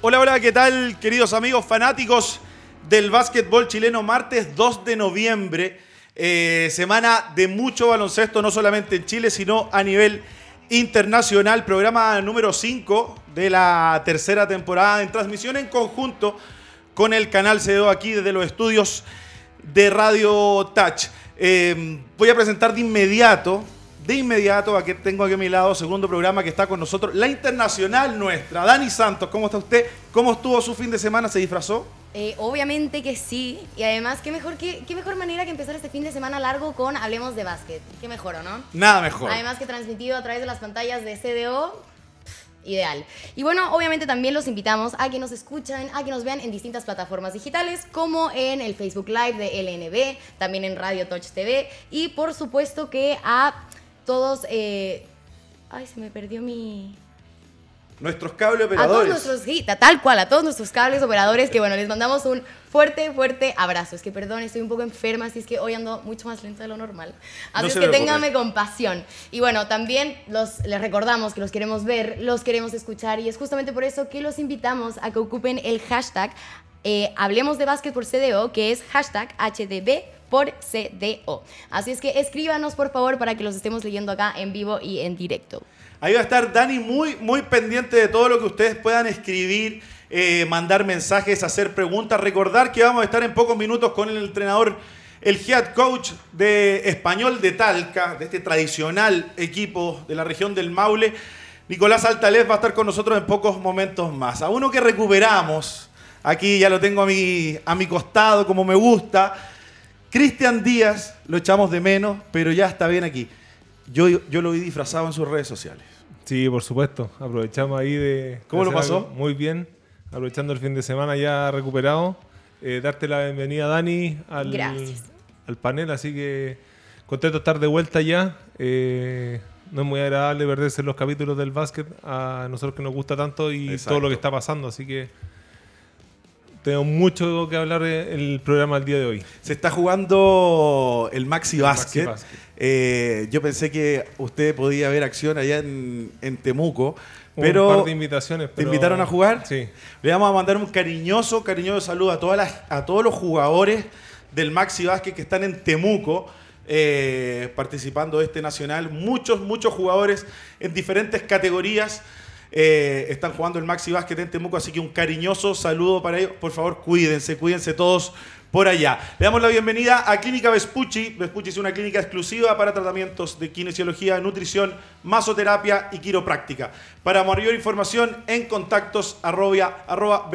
Hola, hola, ¿qué tal, queridos amigos fanáticos del básquetbol chileno? Martes 2 de noviembre, eh, semana de mucho baloncesto, no solamente en Chile, sino a nivel internacional. Programa número 5 de la tercera temporada en transmisión en conjunto con el canal CDO aquí desde los estudios de Radio Touch. Eh, voy a presentar de inmediato de inmediato, aquí tengo aquí a mi lado, segundo programa que está con nosotros, la internacional nuestra, Dani Santos. ¿Cómo está usted? ¿Cómo estuvo su fin de semana? ¿Se disfrazó? Eh, obviamente que sí, y además, ¿qué mejor, qué, qué mejor manera que empezar este fin de semana largo con Hablemos de Básquet. Qué mejor, ¿o no? Nada mejor. Además que transmitido a través de las pantallas de CDO, ideal. Y bueno, obviamente también los invitamos a que nos escuchen, a que nos vean en distintas plataformas digitales, como en el Facebook Live de LNB, también en Radio Touch TV, y por supuesto que a todos... Eh, ay, se me perdió mi... Nuestros cable operadores. A todos nuestros, sí, tal cual, a todos nuestros cables operadores, que bueno, les mandamos un fuerte, fuerte abrazo. Es que perdón, estoy un poco enferma, así es que hoy ando mucho más lenta de lo normal. Así es que ténganme compasión. Y bueno, también los, les recordamos que los queremos ver, los queremos escuchar, y es justamente por eso que los invitamos a que ocupen el hashtag eh, Hablemos de Básquet por CDO, que es hashtag HDB por CDO. Así es que escríbanos por favor para que los estemos leyendo acá en vivo y en directo. Ahí va a estar Dani muy, muy pendiente de todo lo que ustedes puedan escribir, eh, mandar mensajes, hacer preguntas. Recordar que vamos a estar en pocos minutos con el entrenador, el head coach de Español de Talca, de este tradicional equipo de la región del Maule. Nicolás Altalez va a estar con nosotros en pocos momentos más. A uno que recuperamos, aquí ya lo tengo a mi, a mi costado como me gusta, Cristian Díaz, lo echamos de menos, pero ya está bien aquí. Yo, yo lo vi disfrazado en sus redes sociales. Sí, por supuesto. Aprovechamos ahí de... ¿Cómo lo pasó? Muy bien. Aprovechando el fin de semana ya recuperado. Eh, darte la bienvenida, Dani, al, al panel. Así que contento de estar de vuelta ya. Eh, no es muy agradable perderse los capítulos del básquet a nosotros que nos gusta tanto y todo lo que está pasando. Así que tengo mucho que hablar el programa el día de hoy. Se está jugando el Maxi Basket. Eh, yo pensé que usted podía ver acción allá en, Temuco. Pero un par de invitaciones. ¿Te invitaron a jugar? Sí. Le vamos a mandar un cariñoso, cariñoso saludo a, todas las, a todos los jugadores del Maxi Basket que están en Temuco. Eh, participando de este nacional. Muchos, muchos jugadores en diferentes categorías. Eh, están jugando el Maxi Básquet en Temuco, así que un cariñoso saludo para ellos. Por favor, cuídense, cuídense todos por allá. Le damos la bienvenida a Clínica Vespucci. Vespucci es una clínica exclusiva para tratamientos de kinesiología, nutrición, masoterapia y quiropráctica. Para mayor información, en contactos arroba, arroba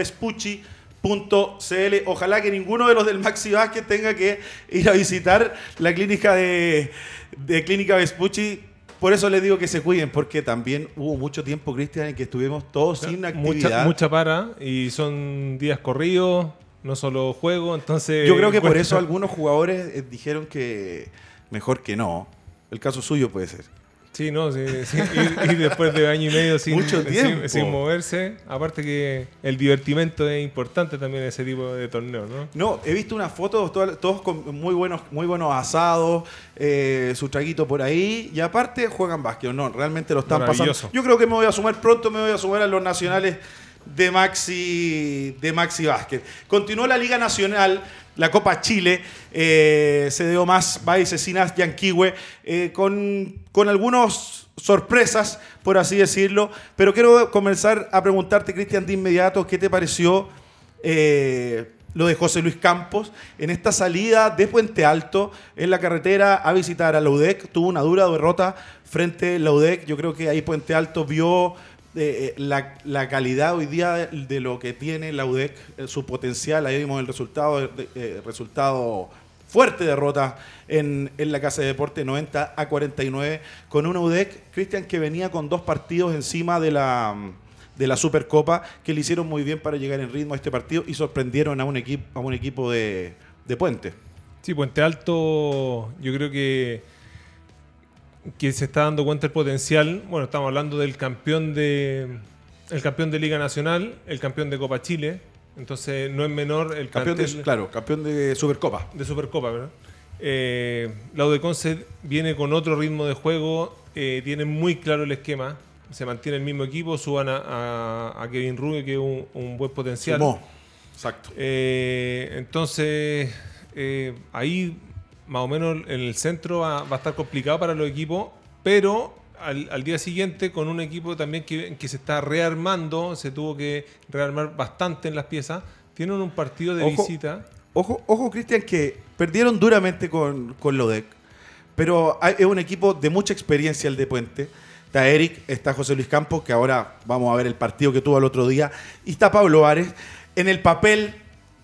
Ojalá que ninguno de los del Maxi Básquet tenga que ir a visitar la clínica de, de Clínica Vespucci por eso les digo que se cuiden, porque también hubo mucho tiempo, Cristian, en que estuvimos todos sin actividad. Mucha, mucha para y son días corridos, no solo juego, entonces... Yo creo que por eso algunos jugadores eh, dijeron que mejor que no. El caso suyo puede ser. Sí, no, sí, Y, después de año y medio sin, Mucho tiempo. Sin, moverse. Aparte que el divertimento es importante también en ese tipo de torneos, ¿no? No, he visto unas fotos, todos, con muy buenos, muy buenos asados, eh, su traguito por ahí, y aparte juegan básquet, no, realmente lo están pasando. Yo creo que me voy a sumar pronto, me voy a sumar a los nacionales de Maxi, de Maxi Básquet. Continuó la Liga Nacional la Copa Chile, eh, se dio más Cecinas Yanquihue, eh, con, con algunas sorpresas, por así decirlo. Pero quiero comenzar a preguntarte, Cristian, de inmediato, ¿qué te pareció eh, lo de José Luis Campos en esta salida de Puente Alto en la carretera a visitar a la UDEC? Tuvo una dura derrota frente a la UDEC. Yo creo que ahí Puente Alto vio eh, la, calidad hoy día de, lo que tiene la UDEC, eh, su potencial, ahí vimos el resultado, eh, resultado fuerte derrota en, la Casa de Deporte, 90 a 49, con una UDEC, Cristian, que venía con dos partidos encima de la, de la Supercopa, que le hicieron muy bien para llegar en ritmo a este partido y sorprendieron a un equipo, a un equipo de, de Puente. Sí, Puente Alto, yo creo que que se está dando cuenta el potencial. Bueno, estamos hablando del campeón de el campeón de Liga Nacional, el campeón de Copa Chile. Entonces no es menor el campeón de, claro, campeón de Supercopa. De Supercopa, ¿verdad? Eh, la Udeconce viene con otro ritmo de juego, eh, tiene muy claro el esquema. se mantiene el mismo equipo, suban a, Kevin Rubio, que es un, buen potencial. Exacto. Eh, entonces, eh, ahí más o menos en el centro va, a estar complicado para los equipos, pero al, día siguiente con un equipo también que, se está rearmando, se tuvo que rearmar bastante en las piezas, tienen un partido de visita. Ojo, ojo Cristian, que perdieron duramente con, con Lodec, pero es un equipo de mucha experiencia el de Puente. Está Eric, está José Luis Campos, que ahora vamos a ver el partido que tuvo el otro día, y está Pablo Ares. En el papel,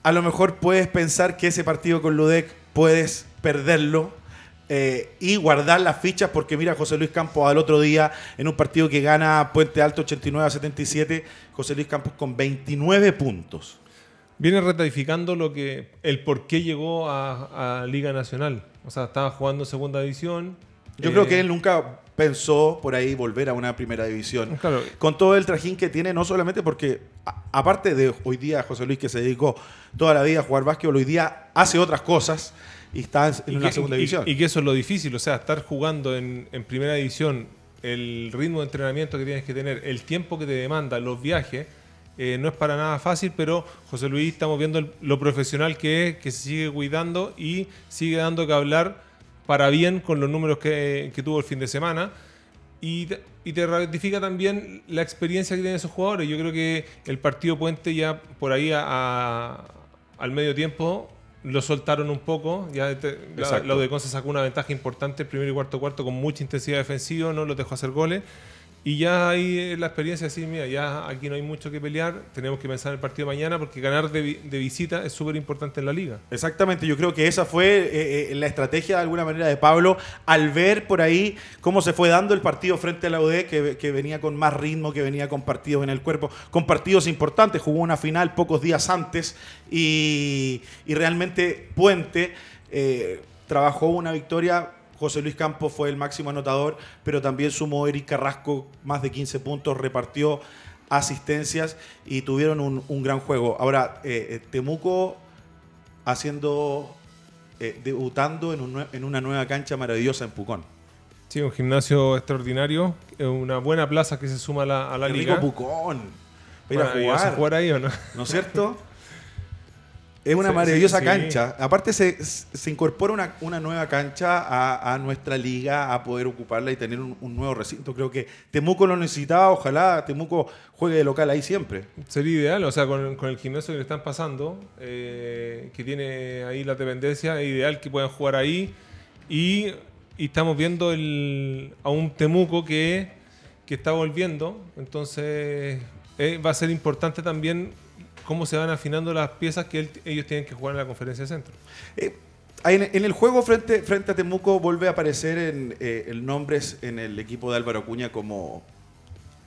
a lo mejor puedes pensar que ese partido con Ludec puedes perderlo eh, y guardar las fichas porque mira José Luis Campos al otro día en un partido que gana Puente Alto 89 a 77, José Luis Campos con 29 puntos. Viene ratificando lo que el por qué llegó a, Liga Nacional. O sea, estaba jugando segunda división. Yo creo que eh, él nunca pensó por ahí volver a una primera división. Con todo el trajín que tiene, no solamente porque, aparte de hoy día José Luis que se dedicó toda la vida a jugar básquetbol, hoy día hace otras cosas y está en una segunda división. Y, que eso es lo difícil, o sea, estar jugando en, primera división, el ritmo de entrenamiento que tienes que tener, el tiempo que te demanda, los viajes, eh, no es para nada fácil, pero José Luis estamos viendo lo profesional que es, que se sigue cuidando y sigue dando que hablar para bien con los números que, tuvo el fin de semana. Y te, y te, ratifica también la experiencia que tienen esos jugadores. Yo creo que el partido Puente ya por ahí al medio tiempo lo soltaron un poco. Ya lo de Conce sacó una ventaja importante el primero y cuarto cuarto con mucha intensidad defensiva, no los dejó hacer goles. Y ya hay la experiencia de decir, mira, ya aquí no hay mucho que pelear, tenemos que pensar en el partido de mañana porque ganar de, visita es súper importante en la liga. Exactamente, yo creo que esa fue eh, eh, la estrategia de alguna manera de Pablo al ver por ahí cómo se fue dando el partido frente a la UD, que, venía con más ritmo, que venía con partidos en el cuerpo, con partidos importantes, jugó una final pocos días antes y, realmente Puente eh, trabajó una victoria José Luis Campos fue el máximo anotador, pero también sumó Eric Carrasco más de 15 puntos, repartió asistencias y tuvieron un, gran juego. Ahora, eh, eh, Temuco haciendo, eh, debutando en, una nueva cancha maravillosa en Pucón. Sí, un gimnasio extraordinario, una buena plaza que se suma a la, a la liga. Pucón. Para ir a jugar ahí o no? ¿No es cierto? Es una maravillosa cancha. Aparte se, incorpora una, nueva cancha a, nuestra liga, a poder ocuparla y tener un, nuevo recinto. Creo que Temuco lo necesitaba, ojalá Temuco juegue de local ahí siempre. Sería ideal, o sea, con, el gimnasio que le están pasando, eh, que tiene ahí la dependencia, es ideal que puedan jugar ahí. Y, estamos viendo a un Temuco que, que está volviendo, entonces eh, va a ser importante también cómo se van afinando las piezas que ellos tienen que jugar en la conferencia de centro. Eh, en, el juego frente, frente a Temuco vuelve a aparecer en, eh, el nombres en el equipo de Álvaro Acuña como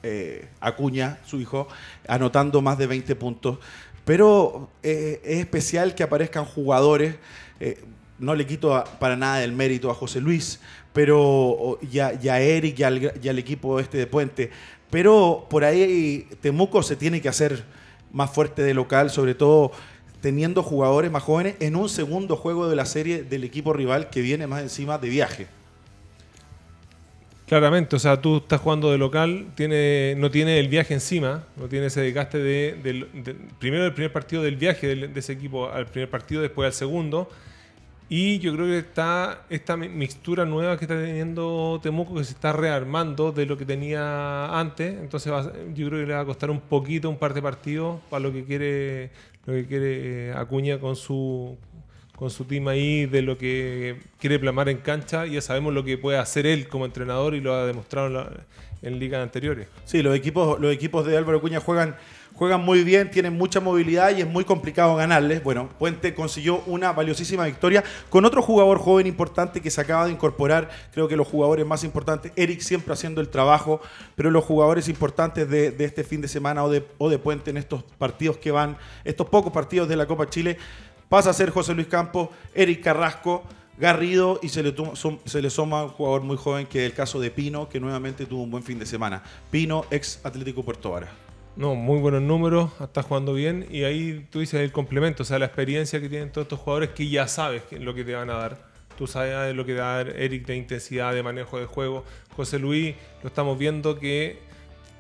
eh, Acuña, su hijo, anotando más de 20 puntos. Pero es especial que aparezcan jugadores. no le quito para nada el mérito a José Luis, pero ya, a Eric y al equipo este de Puente. Pero por ahí Temuco se tiene que hacer más fuerte de local, sobre todo teniendo jugadores más jóvenes en un segundo juego de la serie del equipo rival que viene más encima de viaje. Claramente, o sea, tú estás jugando de local, tiene, no tiene el viaje encima, no tiene ese desgaste de, primero el primer partido del viaje de, de ese equipo al primer partido, después al segundo y yo creo que está esta mixtura nueva que está teniendo Temuco que se está rearmando de lo que tenía antes. Entonces yo creo que le va a costar un poquito, un par de partidos para lo que quiere, lo que quiere eh, Acuña con su con su team ahí de lo que quiere plamar en cancha. Ya sabemos lo que puede hacer él como entrenador y lo ha demostrado en, en ligas anteriores. Sí, los equipos, los equipos de Álvaro Acuña juegan juegan muy bien, tienen mucha movilidad y es muy complicado ganarles. Bueno, Puente consiguió una valiosísima victoria con otro jugador joven importante que se acaba de incorporar, creo que los jugadores más importantes, Eric siempre haciendo el trabajo, pero los jugadores importantes de, este fin de semana o de, Puente en estos partidos que van, estos pocos partidos de la Copa Chile, pasa a ser José Luis Campos, Eric Carrasco. Garrido y se le, se le un jugador muy joven que es el caso de Pino, que nuevamente tuvo un buen fin de semana. Pino, ex Atlético Puerto Vara. No, muy buenos números, está jugando bien y ahí tú dices el complemento, o sea, la experiencia que tienen todos estos jugadores que ya sabes lo que te van a dar. Tú sabes lo que te va a dar Eric de intensidad, de manejo de juego. José Luis, lo estamos viendo que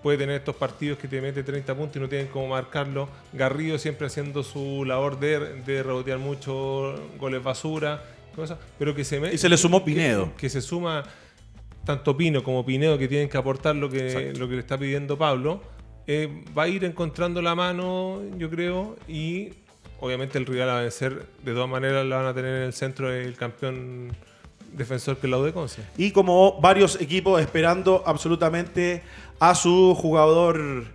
puede tener estos partidos que te mete 30 puntos y no tienen cómo marcarlo. Garrido siempre haciendo su labor de, de rebotear mucho goles basura, cosas, pero que se Y se le sumó Pinedo. Que, se suma tanto Pino como Pinedo que tienen que aportar lo que, lo que le está pidiendo Pablo. Eh, va a ir encontrando la mano, yo creo, y obviamente el rival a vencer, de todas maneras, la van a tener en el centro del campeón defensor que es la Udeconce. Y como varios equipos esperando absolutamente a su jugador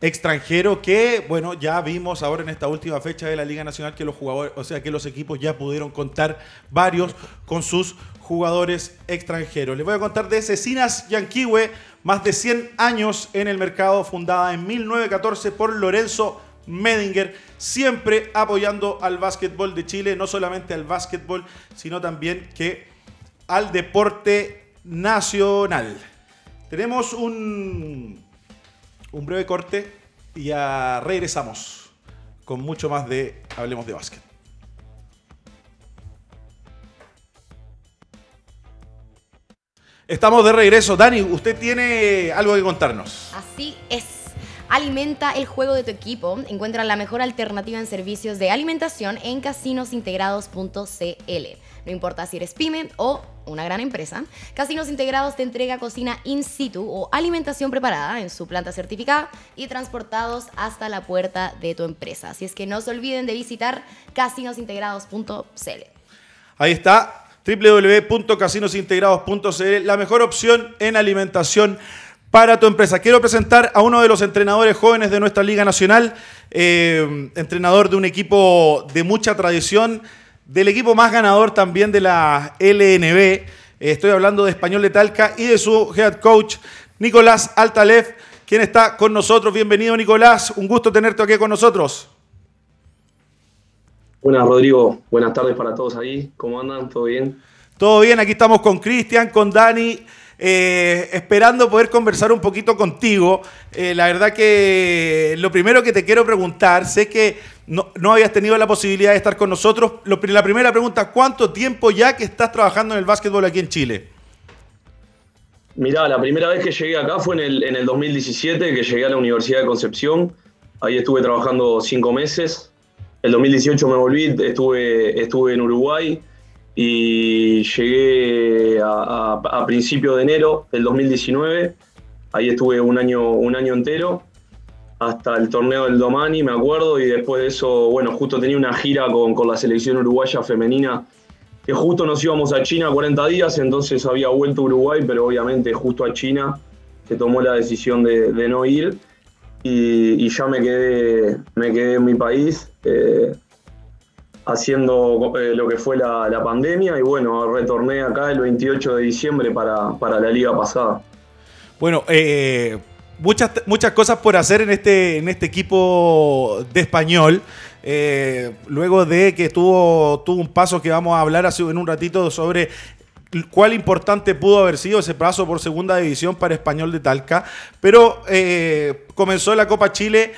extranjero que, bueno, ya vimos ahora en esta última fecha de la Liga Nacional que los jugadores, o sea, que los equipos ya pudieron contar varios con sus jugadores extranjeros. Les voy a contar de Cecinas Yanquiwe, más de 100 años en el mercado, fundada en 1914 por Lorenzo Medinger, siempre apoyando al básquetbol de Chile, no solamente al básquetbol, sino también que al deporte nacional. Tenemos un, un breve corte y ya regresamos con mucho más de Hablemos de Básquet. Estamos de regreso. Dani, usted tiene algo que contarnos. Así es. Alimenta el juego de tu equipo. Encuentra la mejor alternativa en servicios de alimentación en casinosintegrados.cl. No importa si eres pyme o una gran empresa, Casinos Integrados te entrega cocina in situ o alimentación preparada en su planta certificada y transportados hasta la puerta de tu empresa. Así es que no se olviden de visitar casinosintegrados.cl. Ahí está, www.casinosintegrados.cl, la mejor opción en alimentación para tu empresa. Quiero presentar a uno de los entrenadores jóvenes de nuestra Liga Nacional, eh, entrenador de un equipo de mucha tradición, del equipo más ganador también de la LNB. Estoy hablando de Español de Talca y de su head coach, Nicolás Altalef, quien está con nosotros. Bienvenido, Nicolás. Un gusto tenerte aquí con nosotros. Buenas, Rodrigo. Buenas tardes para todos ahí. ¿Cómo andan? ¿Todo bien? Todo bien. Aquí estamos con Cristian, con Dani eh, esperando poder conversar un poquito contigo. Eh, la verdad que lo primero que te quiero preguntar, sé que no, habías tenido la posibilidad de estar con nosotros. la primera pregunta, ¿cuánto tiempo ya que estás trabajando en el básquetbol aquí en Chile? Mirá, la primera vez que llegué acá fue en el, en el 2017, que llegué a la Universidad de Concepción. Ahí estuve trabajando cinco meses. El 2018 me volví, estuve, estuve en Uruguay y llegué a, a, principios de enero del 2019. Ahí estuve un año, un año entero hasta el torneo del Domani, me acuerdo, y después de eso, bueno, justo tenía una gira con, con, la selección uruguaya femenina, que justo nos íbamos a China 40 días, entonces había vuelto a Uruguay, pero obviamente justo a China se tomó la decisión de, de no ir y, y, ya me quedé, me quedé en mi país. Eh, haciendo eh, lo que fue la, pandemia y bueno, retorné acá el 28 de diciembre para, la liga pasada. Bueno, eh, muchas, muchas cosas por hacer en este, en este equipo de español. Luego de que tuvo, tuvo un paso que vamos a hablar hace, en un ratito sobre cuál importante pudo haber sido ese paso por segunda división para Español de Talca. Pero comenzó la Copa Chile,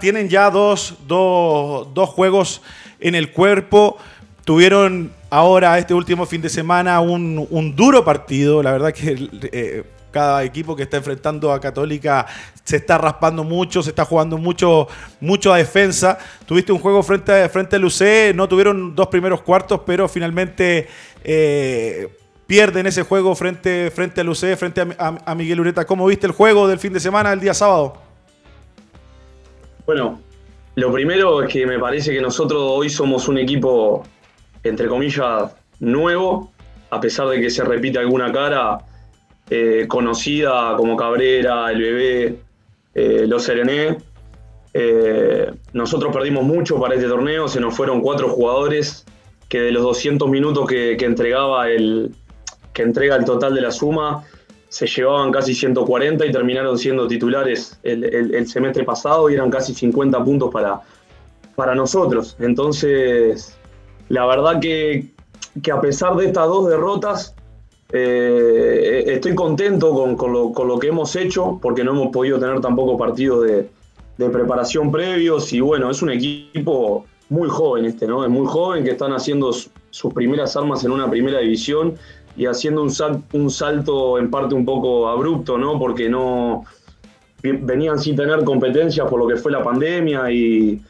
tienen ya dos, dos, dos juegos en el cuerpo. Tuvieron ahora, este último fin de semana, un, duro partido. La verdad que eh, cada equipo que está enfrentando a Católica se está raspando mucho, se está jugando mucho, mucho a defensa. Tuviste un juego frente frente al UC, no tuvieron dos primeros cuartos, pero finalmente eh, pierden ese juego frente, frente al UC, frente a, a Miguel Ureta. ¿Cómo viste el juego del fin de semana, el día sábado? Bueno, lo primero es que me parece que nosotros hoy somos un equipo, entre comillas, nuevo, a pesar de que se repite alguna cara eh, conocida como Cabrera, el bebé, eh, los Serené. Eh, nosotros perdimos mucho para este torneo, se nos fueron cuatro jugadores que de los 200 minutos que, que entregaba el, que entrega el total de la suma, se llevaban casi 140 y terminaron siendo titulares el, semestre pasado y eran casi 50 puntos para, para nosotros. Entonces, la verdad que, a pesar de estas dos derrotas, eh, estoy contento con, lo, que hemos hecho, porque no hemos podido tener tampoco partidos de, preparación previos. Y bueno, es un equipo muy joven este, ¿no? Es muy joven que están haciendo sus primeras armas en una primera división y haciendo un, un salto en parte un poco abrupto, ¿no? Porque no, venían sin tener competencias por lo que fue la pandemia y,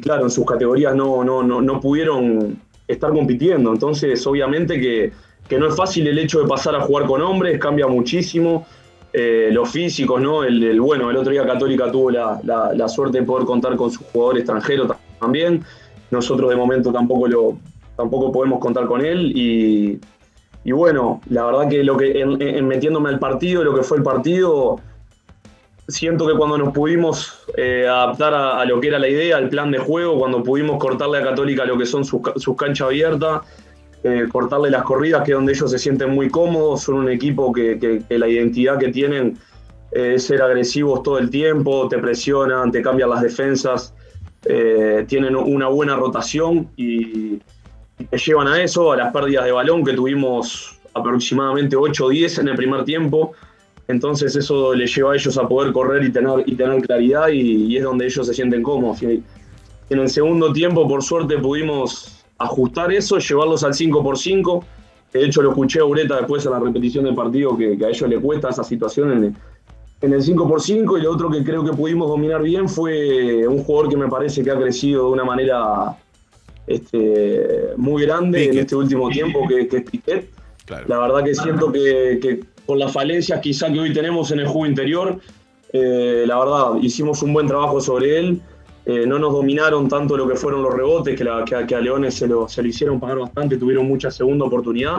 claro, en sus categorías no, no, no, pudieron estar compitiendo. Entonces, obviamente que, no es fácil el hecho de pasar a jugar con hombres, cambia muchísimo. Eh, los físicos, ¿no? El, bueno, el otro día Católica tuvo la, la, suerte de poder contar con su jugador extranjero también. Nosotros de momento tampoco lo tampoco podemos contar con él y, y bueno, la verdad que lo que en, metiéndome al partido, lo que fue el partido, siento que cuando nos pudimos eh, adaptar a, lo que era la idea, al plan de juego, cuando pudimos cortarle a Católica lo que son sus, canchas abiertas, eh, cortarle las corridas, que es donde ellos se sienten muy cómodos, son un equipo que, la identidad que tienen es ser agresivos todo el tiempo, te presionan, te cambian las defensas, eh, tienen una buena rotación y, llevan a eso, a las pérdidas de balón que tuvimos aproximadamente 8 o 10 en el primer tiempo. Entonces eso les lleva a ellos a poder correr y tener, y tener claridad y, es donde ellos se sienten cómodos. en el segundo tiempo, por suerte, pudimos ajustar eso, llevarlos al 5x5. De hecho, lo escuché a Ureta después en la repetición del partido que, a ellos les cuesta esa situación en en el 5x5. Y lo otro que creo que pudimos dominar bien fue un jugador que me parece que ha crecido de una manera este, muy grande en este último tiempo, que, es Piquet. La verdad que siento que, que con las falencias quizá que hoy tenemos en el juego interior, eh, la verdad, hicimos un buen trabajo sobre él. Eh, no nos dominaron tanto lo que fueron los rebotes, que, a Leones se lo, se lo, hicieron pagar bastante, tuvieron mucha segunda oportunidad.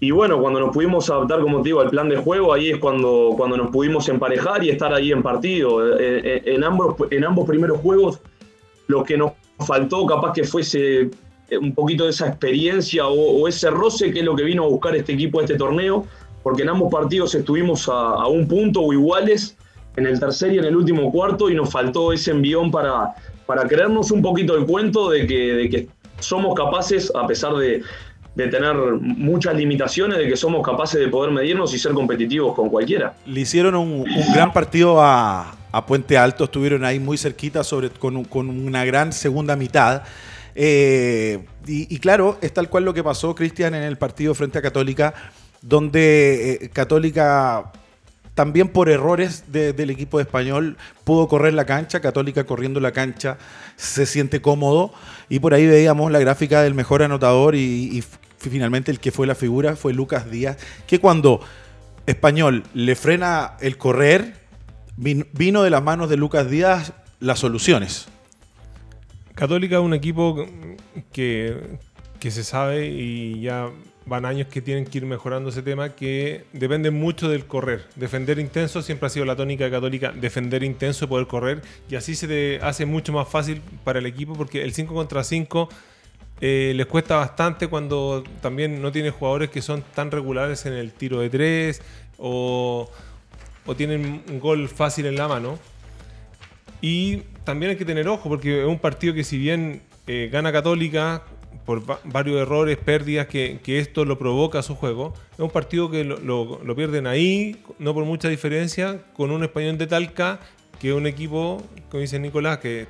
Y bueno, cuando nos pudimos adaptar, como te digo, al plan de juego, ahí es cuando, cuando nos pudimos emparejar y estar ahí en partido. Eh, en, ambos, en ambos primeros juegos, lo que nos faltó capaz que fuese un poquito de esa experiencia o, ese roce que es lo que vino a buscar este equipo a este torneo porque en ambos partidos estuvimos a, un punto o iguales en el tercer y en el último cuarto y nos faltó ese envión para, para creernos un poquito el cuento de que, de que somos capaces, a pesar de, tener muchas limitaciones, de que somos capaces de poder medirnos y ser competitivos con cualquiera. Le hicieron un, gran partido a, Puente Alto, estuvieron ahí muy cerquita sobre, con, con una gran segunda mitad. Eh, y, claro, es tal cual lo que pasó, Cristian, en el partido frente a Católica donde eh, Católica también por errores del equipo español pudo correr la cancha, Católica corriendo la cancha se siente cómodo y por ahí veíamos la gráfica del mejor anotador y, finalmente el que fue la figura fue Lucas Díaz, que cuando Español le frena el correr, vino de las manos de Lucas Díaz las soluciones. Católica es un equipo que, que se sabe y ya van años que tienen que ir mejorando ese tema, que depende mucho del correr. Defender intenso siempre ha sido la tónica católica, defender intenso y poder correr, y así se te hace mucho más fácil para el equipo, porque el 5 contra 5 eh, les cuesta bastante cuando también no tiene jugadores que son tan regulares en el tiro de 3 o, o tienen un gol fácil en la mano. Y también hay que tener ojo, porque es un partido que si bien eh, gana Católica por varios errores, pérdidas que, esto lo provoca a su juego. Es un partido que lo, pierden ahí, no por mucha diferencia, con un español de Talca, que es un equipo, como dice Nicolás, que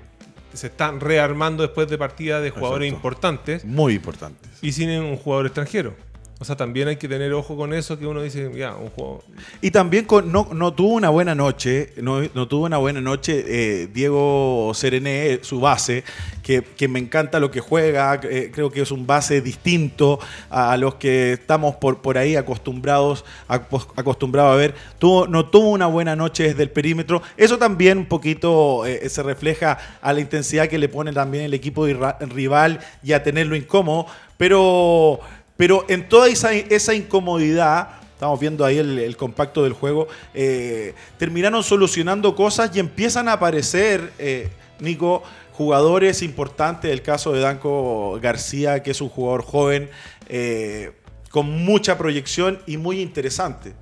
se están rearmando después de partidas de jugadores importantes. Muy importantes. Y sin un jugador extranjero. O sea, también hay que tener ojo con eso, que uno dice, ya, un juego. Y también no, no tuvo una buena noche, no, no tuvo una buena noche eh, Diego Serené, su base, que, me encanta lo que juega, eh, creo que es un base distinto a, los que estamos por, por ahí acostumbrados, acostumbrados a ver. Tuvo, no tuvo una buena noche desde el perímetro. Eso también un poquito eh, se refleja a la intensidad que le pone también el equipo rival y a tenerlo incómodo. Pero pero en toda esa, incomodidad, estamos viendo ahí el, compacto del juego, eh, terminaron solucionando cosas y empiezan a aparecer, eh, Nico, jugadores importantes, el caso de Danco García, que es un jugador joven, eh, con mucha proyección y muy interesante.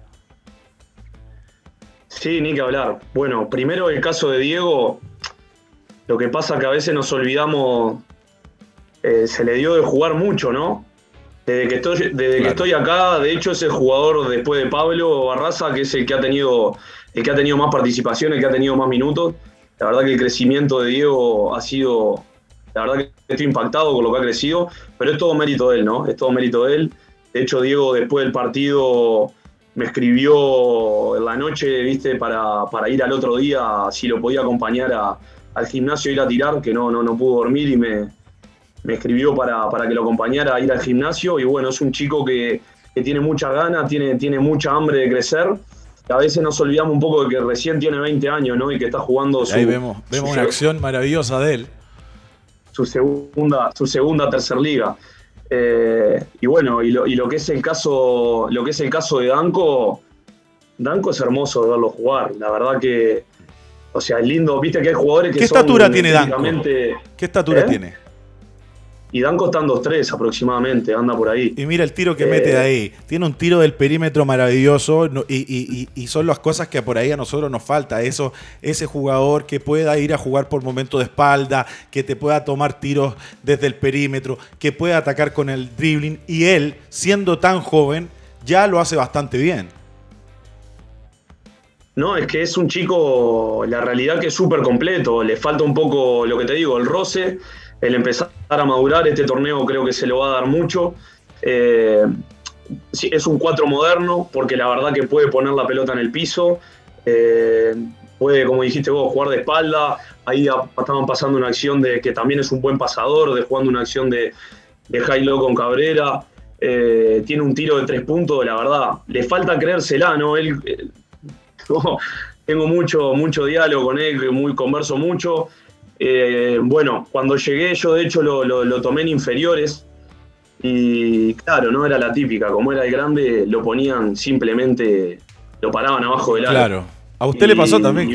Sí, ni que hablar. Bueno, primero el caso de Diego, lo que pasa que a veces nos olvidamos, se le dio de jugar mucho, ¿no? Desde que estoy, desde que estoy acá, de hecho, es el jugador después de Pablo Barraza, que es el que ha tenido, el que ha tenido más participación, el que ha tenido más minutos. La verdad que el crecimiento de Diego ha sido. La verdad que estoy impactado con lo que ha crecido, pero es todo mérito de él, ¿no? Es todo mérito de él. De hecho, Diego, después del partido, me escribió en la noche, viste, para, para ir al otro día, si lo podía acompañar al gimnasio ir a tirar, que no, no, no pudo dormir y me, me escribió para, para, que lo acompañara a ir al gimnasio. Y bueno, es un chico que, que tiene mucha gana, tiene, tiene mucha hambre de crecer. A veces nos olvidamos un poco de que recién tiene 20 años, ¿no? Y que está jugando su. Ahí vemos, vemos una acción maravillosa de él. Su segunda, su segunda tercer liga. Eh, y bueno, y lo, que es el caso, lo que es el caso de Danco, Danco es hermoso verlo jugar. La verdad que, o sea, es lindo. Viste que hay jugadores que ¿Qué estatura tiene Danco? ¿Qué estatura ¿Eh? tiene? Y está en 2-3 aproximadamente, anda por ahí. Y mira el tiro que mete de eh, ahí. Tiene un tiro del perímetro maravilloso y, son las cosas que por ahí a nosotros nos falta. Eso, ese jugador que pueda ir a jugar por momento de espalda, que te pueda tomar tiros desde el perímetro, que pueda atacar con el dribbling. Y él, siendo tan joven, ya lo hace bastante bien. No, es que es un chico, la realidad que es súper completo. Le falta un poco, lo que te digo, el roce el empezar a madurar. Este torneo creo que se lo va a dar mucho. Eh, es un 4 moderno, porque la verdad que puede poner la pelota en el piso. Eh, puede, como dijiste vos, jugar de espalda. Ahí estaban pasando una acción de que también es un buen pasador, de jugando una acción de, de high low con Cabrera. Eh, tiene un tiro de tres puntos, la verdad. Le falta creérsela, ¿no? Él, tengo mucho, mucho diálogo con él, muy converso mucho. Eh, bueno, cuando llegué yo de hecho lo, tomé en inferiores y claro, no era la típica, como era el grande lo ponían simplemente, lo paraban abajo del área. Claro, a usted le pasó también.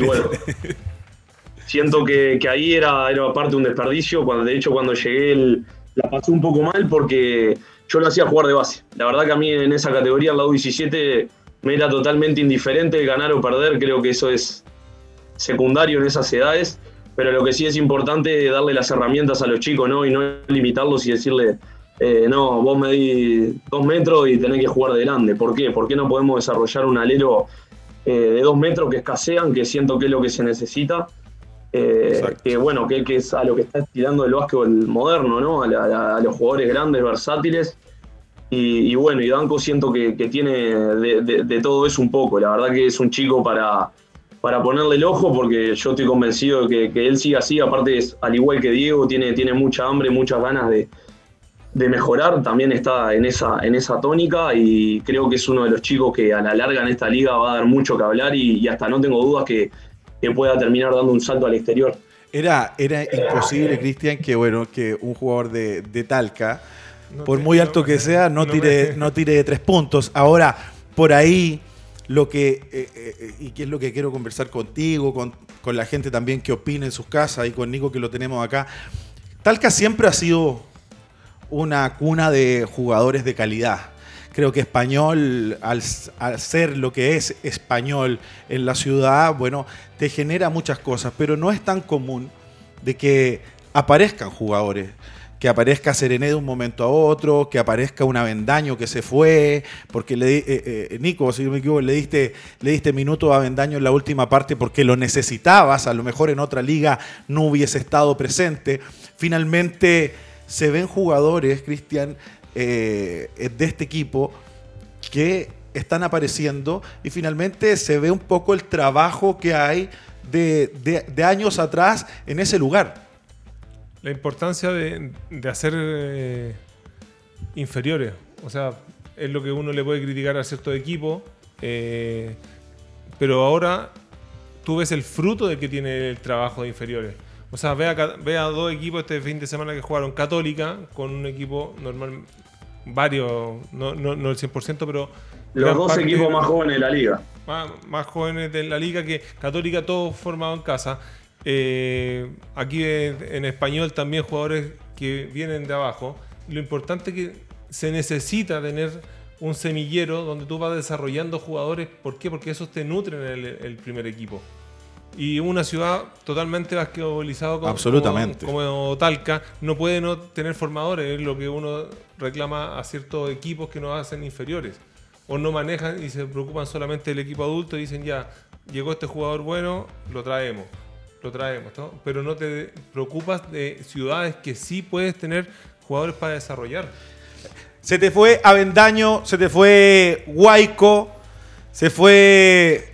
siento que, ahí era, era parte de un desperdicio, cuando, de hecho cuando llegué la pasé un poco mal porque yo lo hacía jugar de base. La verdad que a mí en esa categoría, en la U17, me era totalmente indiferente ganar o perder, creo que eso es secundario en esas edades pero lo que sí es importante es darle las herramientas a los chicos, ¿no? Y no limitarlos y decirle, eh, no, vos medís dos metros y tenés que jugar de grande. ¿Por qué? ¿Por qué no podemos desarrollar un alero eh, de dos metros que escasean, que siento que es lo que se necesita? Eh, que bueno, que, es a lo que está estirando el básquetbol moderno, ¿no? A, los jugadores grandes, versátiles. Y, bueno, y Danco siento que, tiene de, todo eso un poco. La verdad que es un chico para, para ponerle el ojo, porque yo estoy convencido de que, él siga así, aparte es, al igual que Diego, tiene, tiene mucha hambre, muchas ganas de, mejorar, también está en esa, en esa tónica y creo que es uno de los chicos que a la larga en esta liga va a dar mucho que hablar y, hasta no tengo dudas que, pueda terminar dando un salto al exterior. Era, era imposible, Cristian, que bueno, que un jugador de, Talca, por muy alto que sea, no, tire, no tire de tres puntos. Ahora, por ahí lo que, eh, eh, y qué es lo que quiero conversar contigo, con, la gente también que opina en sus casas y con Nico que lo tenemos acá. Talca siempre ha sido una cuna de jugadores de calidad. Creo que español, al, al, ser lo que es español en la ciudad, bueno, te genera muchas cosas, pero no es tan común de que aparezcan jugadores que aparezca Serené de un momento a otro, que aparezca un Avendaño que se fue, porque le, eh, eh, Nico, si no me equivoco, le diste, le diste minuto a Avendaño en la última parte porque lo necesitabas, a lo mejor en otra liga no hubiese estado presente. Finalmente se ven jugadores, Cristian, eh, de este equipo que están apareciendo y finalmente se ve un poco el trabajo que hay de años atrás en ese lugar. La importancia de, hacer eh, inferiores. O sea, es lo que uno le puede criticar a ciertos equipos. Eh, pero ahora tú ves el fruto de que tiene el trabajo de inferiores. O sea, ve a, dos equipos este fin de semana que jugaron Católica con un equipo normal, varios, no, no, el 100%, pero... Los dos equipos más jóvenes de la liga. Más, más, jóvenes de la liga que Católica, todos formados en casa. Eh, aquí en, español también jugadores que vienen de abajo. Lo importante es que se necesita tener un semillero donde tú vas desarrollando jugadores. ¿Por qué? Porque esos te nutren en el, primer equipo. Y una ciudad totalmente basquetbolizada como, Absolutamente. Como, Talca no puede no tener formadores, es lo que uno reclama a ciertos equipos que no hacen inferiores. O no manejan y se preocupan solamente del equipo adulto y dicen ya, llegó este jugador bueno, lo traemos lo traemos, ¿no? pero no te preocupas de ciudades que sí puedes tener jugadores para desarrollar. Se te fue Avendaño, se te fue Huayco, Se fue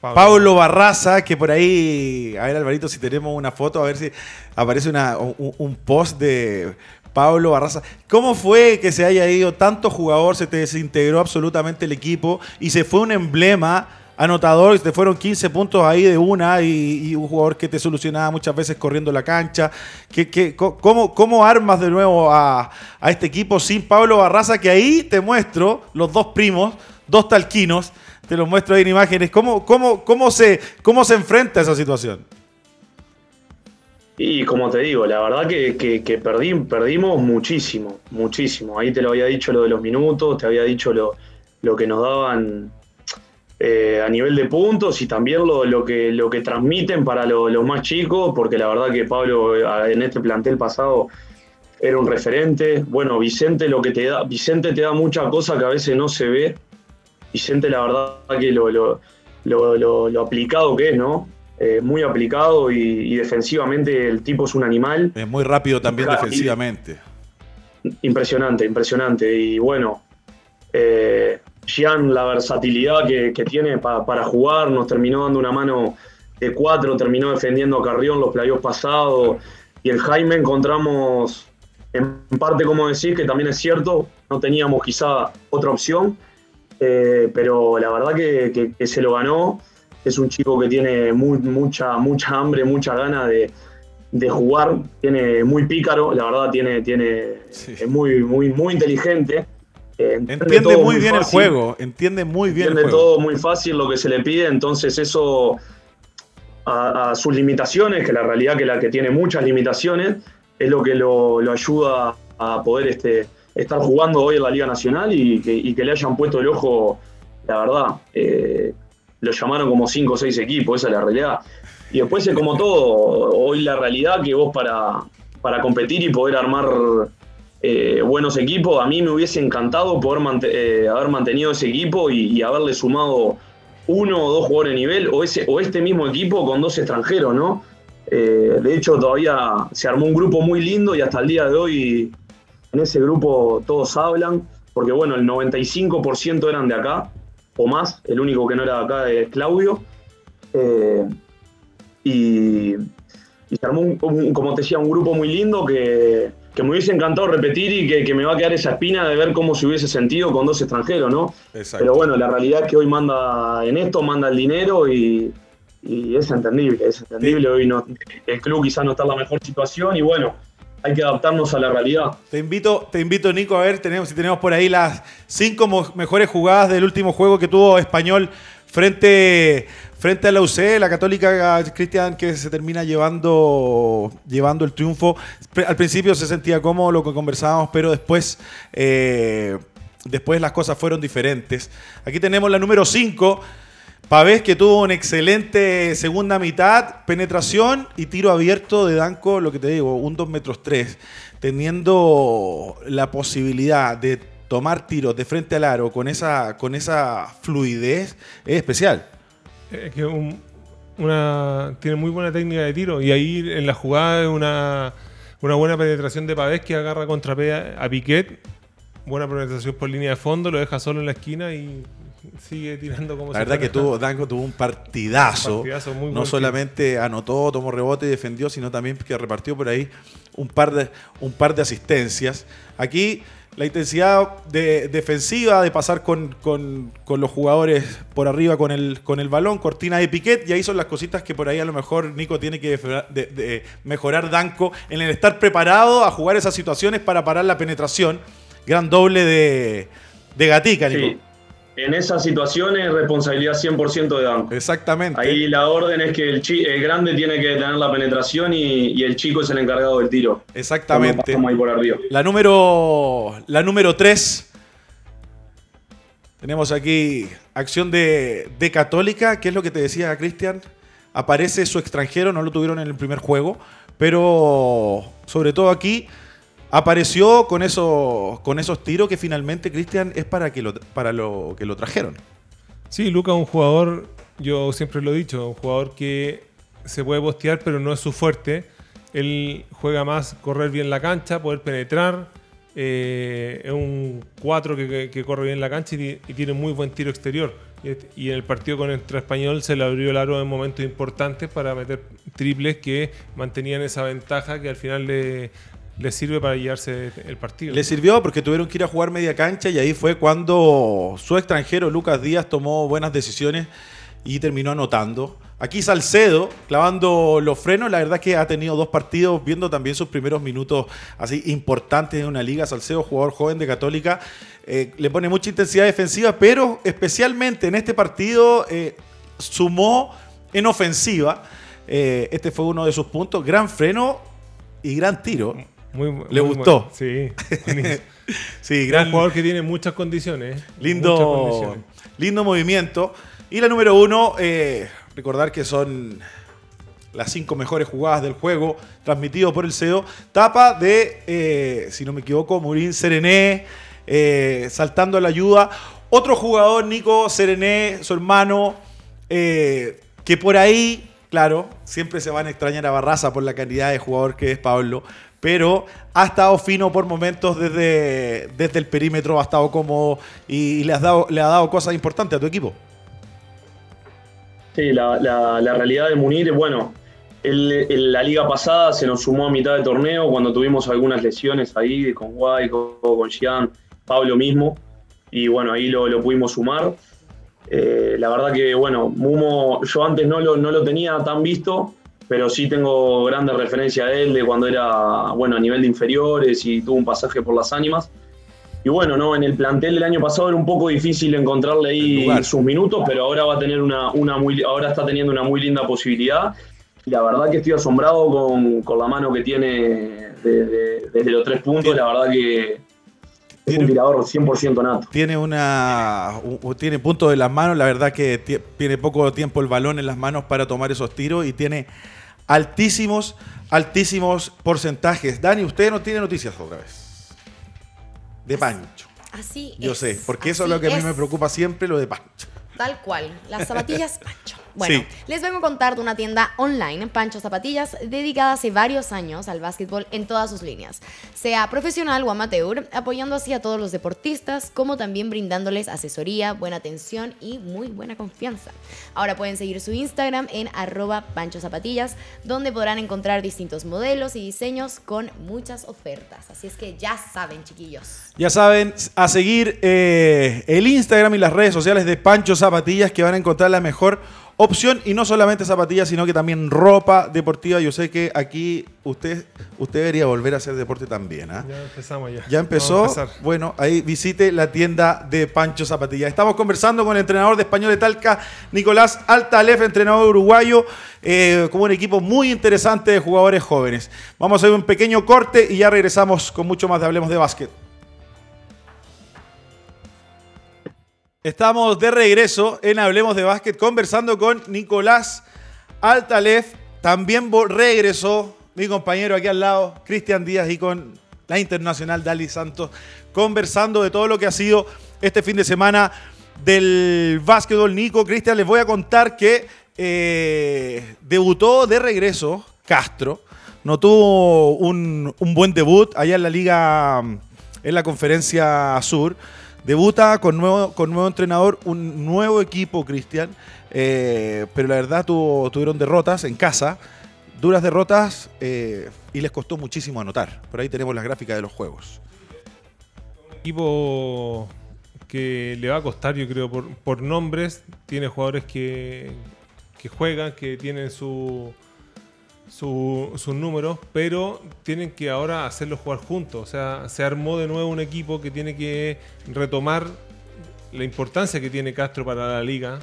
Pablo. Barraza, que por ahí, a ver Alvarito, si tenemos una foto, a ver si aparece un, post de Pablo Barraza. ¿Cómo fue que se haya ido tanto jugador, se te desintegró absolutamente el equipo y se fue un emblema anotador, te fueron 15 puntos ahí de una y, un jugador que te solucionaba muchas veces corriendo la cancha. ¿Qué, cómo, cómo, armas de nuevo a, a, este equipo sin Pablo Barraza? Que ahí te muestro los dos primos, dos talquinos, te los muestro ahí en imágenes. ¿Cómo, cómo, cómo, se, cómo se enfrenta a esa situación? Y como te digo, la verdad que, que, perdimos muchísimo, muchísimo. Ahí te lo había dicho lo de los minutos, te había dicho lo, lo que nos daban eh, a nivel de puntos y también lo, que, lo que transmiten para los más chicos, porque la verdad que Pablo eh, en este plantel pasado era un referente. Bueno, Vicente lo que te da, Vicente te da mucha cosa que a veces no se ve. Vicente la verdad que lo, lo, aplicado que es, ¿no? Eh, muy aplicado y, defensivamente el tipo es un animal. Es muy rápido también defensivamente. Impresionante, impresionante. Y bueno, eh, Gian, la versatilidad que, tiene para jugar, nos terminó dando una mano de cuatro, terminó defendiendo a Carrión los playoffs pasados. Y el Jaime encontramos, en parte, como decir, que también es cierto, no teníamos quizá otra opción, eh, pero la verdad que, se lo ganó. Es un chico que tiene mucha, mucha hambre, mucha gana de, jugar, tiene muy pícaro, la verdad tiene, tiene es muy, muy, muy inteligente entiende, muy bien el juego, entiende muy bien entiende todo muy fácil lo que se le pide, entonces eso a, sus limitaciones, que la realidad que la que tiene muchas limitaciones, es lo que lo, ayuda a poder este, estar jugando hoy en la Liga Nacional y que, le hayan puesto el ojo, la verdad, eh, lo llamaron como 5 o 6 equipos, esa es la realidad. Y después es como todo, hoy la realidad que vos para, para competir y poder armar eh, buenos equipos. A mí me hubiese encantado poder eh, haber mantenido ese equipo y, haberle sumado uno o dos jugadores de nivel, o, ese, o este mismo equipo con dos extranjeros, ¿no? Eh, de hecho, todavía se armó un grupo muy lindo y hasta el día de hoy en ese grupo todos hablan, porque bueno, el 95% eran de acá, o más, el único que no era de acá es Claudio. y, se armó, como te decía, un grupo muy lindo que, que me hubiese encantado repetir y que, me va a quedar esa espina de ver cómo se hubiese sentido con dos extranjeros, ¿no? Pero bueno, la realidad es que hoy manda en esto, manda el dinero y, es entendible, es entendible. Hoy no, el club quizás no está en la mejor situación y bueno, hay que adaptarnos a la realidad. Te invito, te invito Nico, a ver tenemos, si tenemos por ahí las cinco mejores jugadas del último juego que tuvo Español frente Frente a la UC, la Católica Cristian que se termina llevando, llevando el triunfo. Al principio se sentía cómodo lo que conversábamos, pero después, eh, después las cosas fueron diferentes. Aquí tenemos la número 5. Pavés que tuvo una excelente segunda mitad, penetración y tiro abierto de Danco, lo que te digo, un 2 metros 3, teniendo la posibilidad de tomar tiros de frente al aro con esa, con esa fluidez, es especial. Es que una, tiene muy buena técnica de tiro y ahí en la jugada es una, buena penetración de Pavés que agarra contra a Piquet. Buena penetración por línea de fondo, lo deja solo en la esquina y sigue tirando como La verdad que tuvo, Danco tuvo un partidazo. no solamente anotó, tomó rebote y defendió, sino también que repartió por ahí un par de, un par de asistencias. Aquí la intensidad de, defensiva, de pasar con, los jugadores por arriba con el, con el balón, cortina de piquet, y ahí son las cositas que por ahí a lo mejor Nico tiene que mejorar Danco en el estar preparado a jugar esas situaciones para parar la penetración. Gran doble de, de Gatica, Nico en esas situaciones responsabilidad 100% de Danco. Exactamente. Ahí la orden es que el, grande tiene que tener la penetración y, el chico es el encargado del tiro. Exactamente. Ahí por arriba. La número la número 3. Tenemos aquí acción de, de Católica, que es lo que te decía Cristian. Aparece su extranjero, no lo tuvieron en el primer juego, pero sobre todo aquí apareció con, eso, con esos tiros que finalmente Cristian es para, que lo, para lo que lo trajeron. Sí, Luca un jugador, yo siempre lo he dicho, un jugador que se puede postear, pero no es su fuerte. Él juega más correr bien la cancha, poder penetrar. Eh, es un 4 que, corre bien la cancha y, tiene muy buen tiro exterior. Y, en el partido con el Español se le abrió el aro en momentos importantes para meter triples que mantenían esa ventaja que al final le, le sirve para llevarse el partido. Le sirvió porque tuvieron que ir a jugar media cancha y ahí fue cuando su extranjero Lucas Díaz tomó buenas decisiones y terminó anotando. Aquí Salcedo, clavando los frenos, la verdad que ha tenido dos partidos, viendo también sus primeros minutos así importantes en una liga. Salcedo, jugador joven de Católica, eh, le pone mucha intensidad defensiva, pero especialmente en este partido eh, sumó en ofensiva. Eh, este fue uno de sus puntos. Gran freno y gran tiro. Le gustó. Sí. sí, gran jugador que tiene muchas condiciones. Lindo, lindo movimiento. Y la número uno, eh, recordar que son las cinco mejores jugadas del juego, transmitido por el CEO. Tapa de, eh, si no me equivoco, Murín Serené, eh, saltando a la ayuda. Otro jugador, Nico Serené, su hermano, que por ahí, claro, siempre se van a extrañar a Barraza por la cantidad de jugador que es Pablo, pero ha estado fino por momentos desde, desde el perímetro, ha estado cómodo y, le, has dado, le ha dado cosas importantes a tu equipo. Sí, la, realidad de Munir, bueno, en la liga pasada se nos sumó a mitad de torneo cuando tuvimos algunas lesiones ahí con Guay, con, Jean, Pablo mismo, y bueno, ahí lo, lo pudimos sumar. Eh, la verdad que, bueno, Mumo, yo antes no lo, no lo tenía tan visto, pero sí tengo grandes referencias a él de cuando era, bueno, a nivel de inferiores y tuvo un pasaje por las ánimas. Y bueno, no, en el plantel del año pasado era un poco difícil encontrarle ahí sus minutos, pero ahora va a tener una, una muy, ahora está teniendo una muy linda posibilidad. Y la verdad que estoy asombrado con, con la mano que tiene desde los tres puntos. La verdad que es un tirador 100% nato. Tiene una tiene punto de las manos, la verdad que tiene poco tiempo el balón en las manos para tomar esos tiros y tiene altísimos, altísimos porcentajes. Dani, usted no tiene noticias otra vez. De Pancho. Así Yo sé, porque eso es lo que a mí me preocupa siempre, lo de Pancho. Tal cual, las zapatillas Pancho. Bueno, les vengo a contar de una tienda online, Pancho Zapatillas, dedicada hace varios años al básquetbol en todas sus líneas, sea profesional o amateur, apoyando así a todos los deportistas, como también brindándoles asesoría, buena atención y muy buena confianza. Ahora pueden seguir su Instagram en arroba Pancho Zapatillas, donde podrán encontrar distintos modelos y diseños con muchas ofertas. Así es que ya saben, chiquillos. Ya saben, a seguir eh, el Instagram y las redes sociales de Pancho Zapatillas, que van a encontrar la mejor opción y no solamente zapatillas, sino que también ropa deportiva. Yo sé que aquí usted, usted debería volver a hacer deporte también. ¿ah? Ya empezamos ya. Ya empezó. Bueno, ahí visite la tienda de Pancho Zapatillas. Estamos conversando con el entrenador de Español de Talca, Nicolás Altalef, entrenador uruguayo, eh, con un equipo muy interesante de jugadores jóvenes. Vamos a hacer un pequeño corte y ya regresamos con mucho más de Hablemos de Básquet. Estamos de regreso en Hablemos de Básquet conversando con Nicolás Altalef. También regresó mi compañero aquí al lado, Cristian Díaz, y con la internacional Dali Santos, conversando de todo lo que ha sido este fin de semana del básquetbol. Nico, Cristian, les voy a contar que eh, debutó de regreso Castro. No tuvo un, un buen debut allá en la liga, en la conferencia sur. Debuta con nuevo, con nuevo entrenador, un nuevo equipo, Cristian. Eh, pero la verdad tuvieron derrotas en casa, duras derrotas, eh, y les costó muchísimo anotar. Por ahí tenemos las gráficas de los juegos. Equipo que le va a costar, yo creo, por, nombres. Tiene jugadores que, que juegan, que tienen su, sus números, pero tienen que ahora hacerlo jugar juntos. O sea, se armó de nuevo un equipo que tiene que retomar la importancia que tiene Castro para la liga.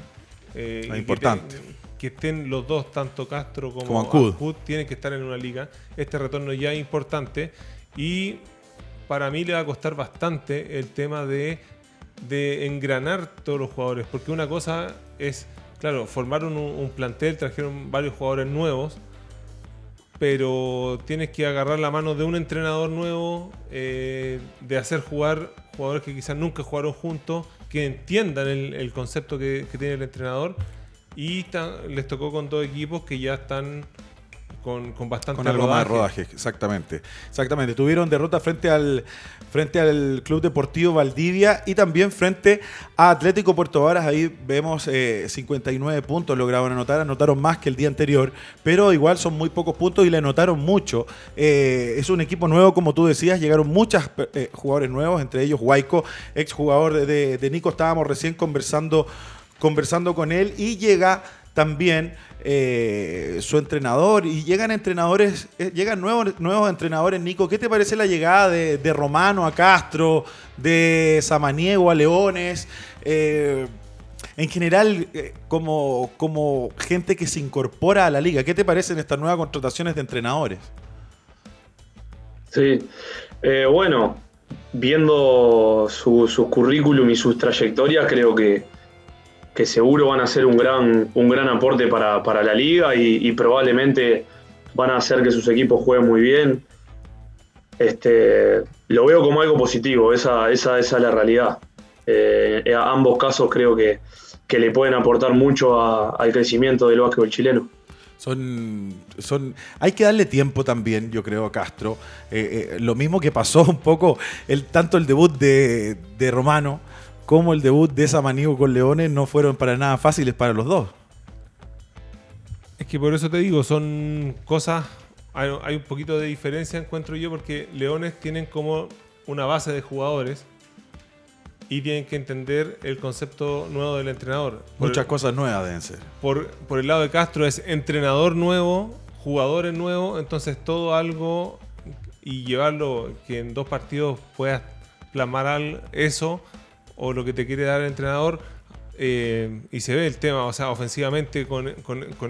Eh, importante. Que, estén los dos, tanto Castro como, como tienen que estar en una liga. Este retorno ya es importante y para mí le va a costar bastante el tema de, de engranar todos los jugadores, porque una cosa es, claro, formaron un plantel, trajeron varios jugadores nuevos pero tienes que agarrar la mano de un entrenador nuevo, eh, de hacer jugar jugadores que quizás nunca jugaron juntos, que entiendan el, concepto que, tiene el entrenador. Y les tocó con dos equipos que ya están con, con bastante con rodaje. rodaje. Exactamente. Exactamente. Tuvieron derrota frente al, frente al Club Deportivo Valdivia y también frente a Atlético Puerto Varas. Ahí vemos 59 eh, puntos lograron anotar. Anotaron más que el día anterior, pero igual son muy pocos puntos y le anotaron mucho. Eh, es un equipo nuevo, como tú decías. Llegaron muchos eh, jugadores nuevos, entre ellos Huayco, exjugador de, de Nico. Estábamos recién conversando, conversando con él y llega también eh, su entrenador y llegan entrenadores, eh, llegan nuevos, nuevos entrenadores, Nico. ¿Qué te parece la llegada de, Romano a Castro, de Samaniego a Leones? Eh, en general, como, como gente que se incorpora a la liga, ¿qué te parecen estas nuevas contrataciones de entrenadores? Sí, bueno, viendo su, sus currículum y sus trayectorias, creo que que seguro van a ser un gran, un gran aporte para, la liga y, probablemente van a hacer que sus equipos jueguen muy bien. Este, lo veo como algo positivo, esa, esa, esa es la realidad. Eh, a ambos casos creo que, que le pueden aportar mucho al crecimiento del básquetbol chileno. Son, son, hay que darle tiempo también, yo creo, a Castro. Eh, eh, lo mismo que pasó un poco, el, tanto el debut de, de Romano, como el debut de Samaniego con Leones no fueron para nada fáciles para los dos. Es que por eso te digo, son cosas, hay, un poquito de diferencia encuentro yo porque Leones tienen como una base de jugadores y tienen que entender el concepto nuevo del entrenador. Muchas cosas nuevas deben ser. Por, por el lado de Castro es entrenador nuevo, jugadores nuevos, entonces todo algo y llevarlo que en dos partidos puedas plasmar eso o lo que te quiere dar el entrenador. Eh, y se ve el tema, o sea, ofensivamente con,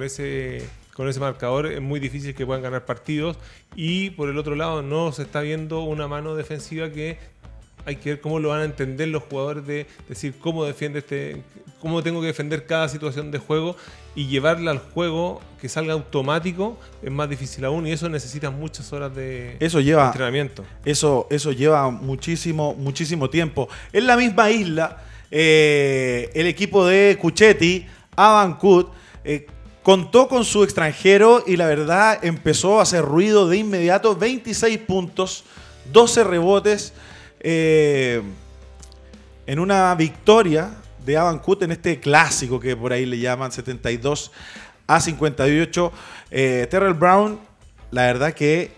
ese, con ese marcador es muy difícil que puedan ganar partidos. Y por el otro lado, no se está viendo una mano defensiva que hay que ver cómo lo van a entender los jugadores de decir cómo defiende este, cómo tengo que defender cada situación de juego y llevarla al juego que salga automático es más difícil aún y eso necesita muchas horas de, eso lleva, entrenamiento. Eso, eso lleva muchísimo, muchísimo tiempo. En la misma isla, eh, el equipo de Cuchetti, Avancut, eh, contó con su extranjero y la verdad empezó a hacer ruido de inmediato. 26 puntos, 12 rebotes. Eh, en una victoria de Avancut en este clásico que por ahí le llaman 72 a 58. Eh, Terrell Brown, la verdad que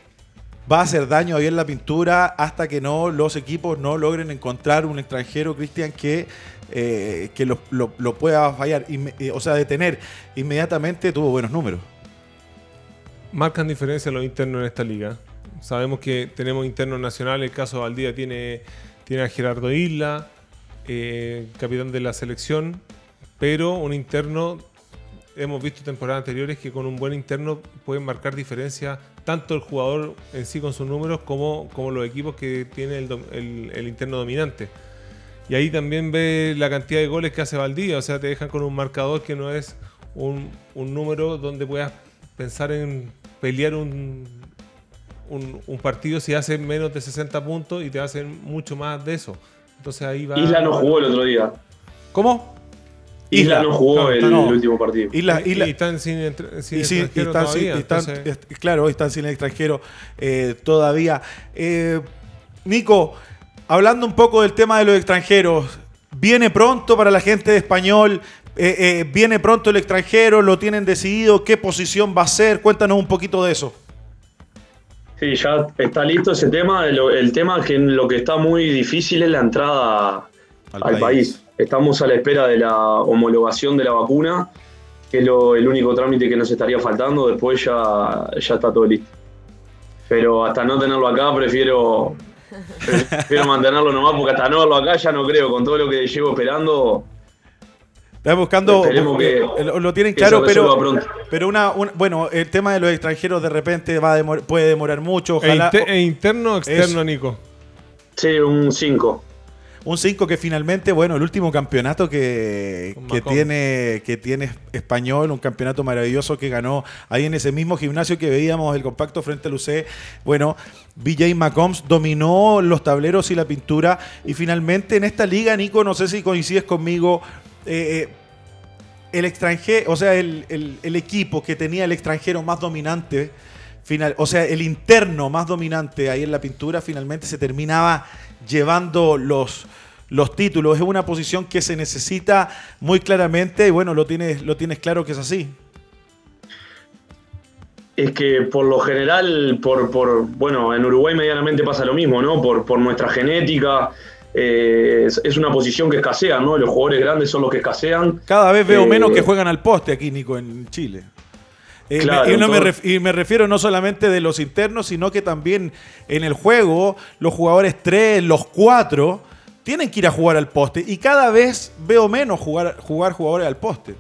va a hacer daño ahí en la pintura hasta que no los equipos no logren encontrar un extranjero, Cristian, que, eh, que lo, pueda fallar, o sea, detener inmediatamente, tuvo buenos números. Marcan diferencia los internos en esta liga. Sabemos que tenemos internos nacionales, el caso de Valdía tiene, tiene a Gerardo Isla, eh, capitán de la selección, pero un interno, hemos visto temporadas anteriores que con un buen interno pueden marcar diferencia tanto el jugador en sí con sus números como, como los equipos que tiene el, interno dominante. Y ahí también ve la cantidad de goles que hace Valdía, o sea, te dejan con un marcador que no es un, número donde puedas pensar en pelear un, un, un, partido si hace menos de 60 puntos y te hacen mucho más de eso. Isla no jugó el otro día. ¿Cómo? Isla, no jugó el, último partido. Isla, Isla, y están sin, sin extranjero todavía, Claro, están sin extranjero eh, todavía. Eh, Nico, hablando un poco del tema de los extranjeros, ¿viene pronto para la gente de español? Eh, ¿Viene pronto el extranjero? ¿Lo tienen decidido? ¿Qué posición va a ser? Cuéntanos un poquito de eso. Sí, ya está listo ese tema. El, tema que lo que está muy difícil es la entrada al, país. Estamos a la espera de la homologación de la vacuna, que es el único trámite que nos estaría faltando. Después ya, ya está todo listo. Pero hasta no tenerlo acá, prefiero, prefiero mantenerlo nomás, porque hasta no verlo acá ya no creo. Con todo lo que llevo esperando, Estás buscando. lo tienen claro, pero. Pero una, Bueno, el tema de los extranjeros de repente va puede demorar mucho. E ojalá, ¿E, interno o externo, Nico? Sí, un 5. Un 5 que finalmente, bueno, el último campeonato que, tiene, que tiene Español, un campeonato maravilloso que ganó ahí en ese mismo gimnasio que veíamos el compacto frente al UC. Bueno, BJ McCombs dominó los tableros y la pintura. Y finalmente en esta liga, Nico, no sé si coincides conmigo, eh, eh, el extranjero, o sea, el, equipo que tenía el extranjero más dominante, final, o sea, el interno más dominante ahí en la pintura, finalmente se terminaba llevando los, los títulos. Es una posición que se necesita muy claramente y bueno, lo tienes, lo tienes claro que es así. Es que por lo general, por, por bueno, en Uruguay medianamente pasa lo mismo, ¿no? Por, por nuestra genética, eh, es, una posición que escasea, ¿no? Los jugadores grandes son los que escasean. Cada vez veo menos que eh, juegan al poste aquí, Nico, en Chile. Eh, y, me refiero no solamente de los internos, sino que también en el juego, los jugadores 3, los 4, tienen que ir a jugar al poste. Y cada vez veo menos jugar, jugar jugadores al poste.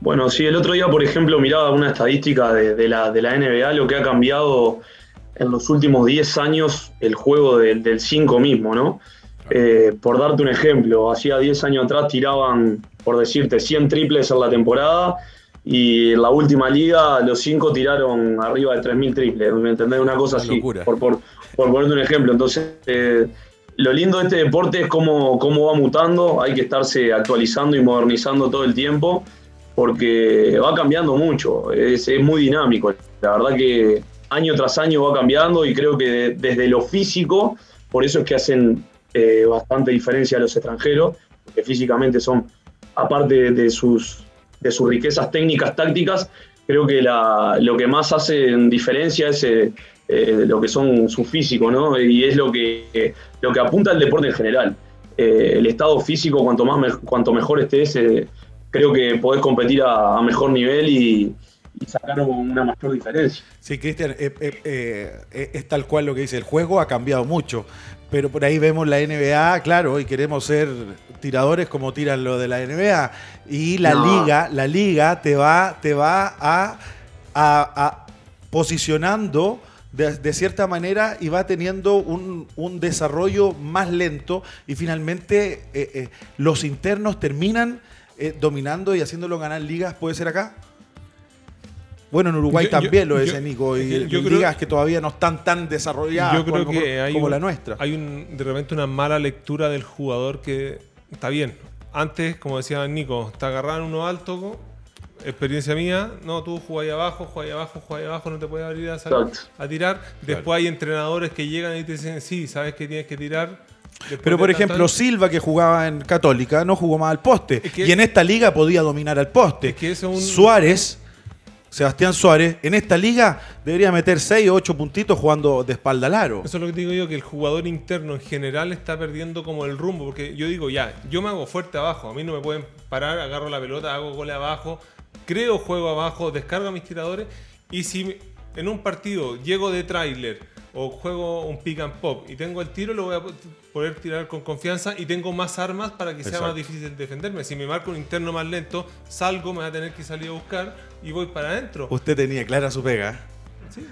Bueno, sí, el otro día, por ejemplo, miraba una estadística de, la, de la NBA, lo que ha cambiado en los últimos 10 años el juego del 5 mismo, ¿no? Eh, por darte un ejemplo, hacía 10 años atrás tiraban, por decirte, 100 triples en la temporada y en la última liga los 5 tiraron arriba de 3.000 triples, ¿me entendés? Una cosa así, por, por, por, ponerte un ejemplo. Entonces, eh, lo lindo de este deporte es cómo, cómo va mutando, hay que estarse actualizando y modernizando todo el tiempo porque va cambiando mucho, es, es muy dinámico. La verdad que año tras año va cambiando y creo que desde lo físico, por eso es que hacen eh, bastante diferencia a los extranjeros, que físicamente son, aparte de sus, de sus riquezas técnicas, tácticas, creo que lo que más hace en diferencia es eh, eh, lo que son su físico, ¿no? Y es lo que, lo que apunta el deporte en general. el estado físico, cuanto, más cuanto mejor estés, creo que podés competir a mejor nivel y, y sacaron una mayor diferencia. Sí, Cristian, eh, eh, eh, es tal cual lo que dice, el juego ha cambiado mucho, pero por ahí vemos la NBA, claro, y queremos ser tiradores como tiran lo de la NBA, y la liga, la liga te va, te va a, a, posicionando de, cierta manera y va teniendo un, un desarrollo más lento y finalmente los internos terminan dominando y haciéndolo ganar ligas, ¿puede ser acá? Bueno, en Uruguay también lo es, Nico, y, digas que todavía no están tan desarrolladas como, la nuestra. Hay un, de repente una mala lectura del jugador que está bien. Antes, como decía Nico, te agarraban uno alto, experiencia mía, no, tú jugáis abajo, jugáis abajo, jugáis abajo, no te puedes abrir a, a tirar. Después hay entrenadores que llegan y te dicen, sí, sabes que tienes que tirar. Pero por ejemplo, Silva, que jugaba en Católica, no jugó más al poste. y en esta liga podía dominar al poste. Suárez Sebastián Suárez, en esta liga debería meter 6 o 8 puntitos jugando de espalda al aro. Eso es lo que digo yo, que el jugador interno en general está perdiendo como el rumbo, porque yo digo, ya, yo me hago fuerte abajo, a mí no me pueden parar, agarro la pelota, hago gole abajo, creo juego abajo, descargo a mis tiradores, y si en un partido llego de tráiler o juego un pick and pop y tengo el tiro, lo voy a poder tirar con confianza y tengo más armas para que sea más difícil defenderme. Si me marco un interno más lento, salgo, me voy a tener que salir a buscar y voy para adentro. Usted tenía clara su pega. Sí,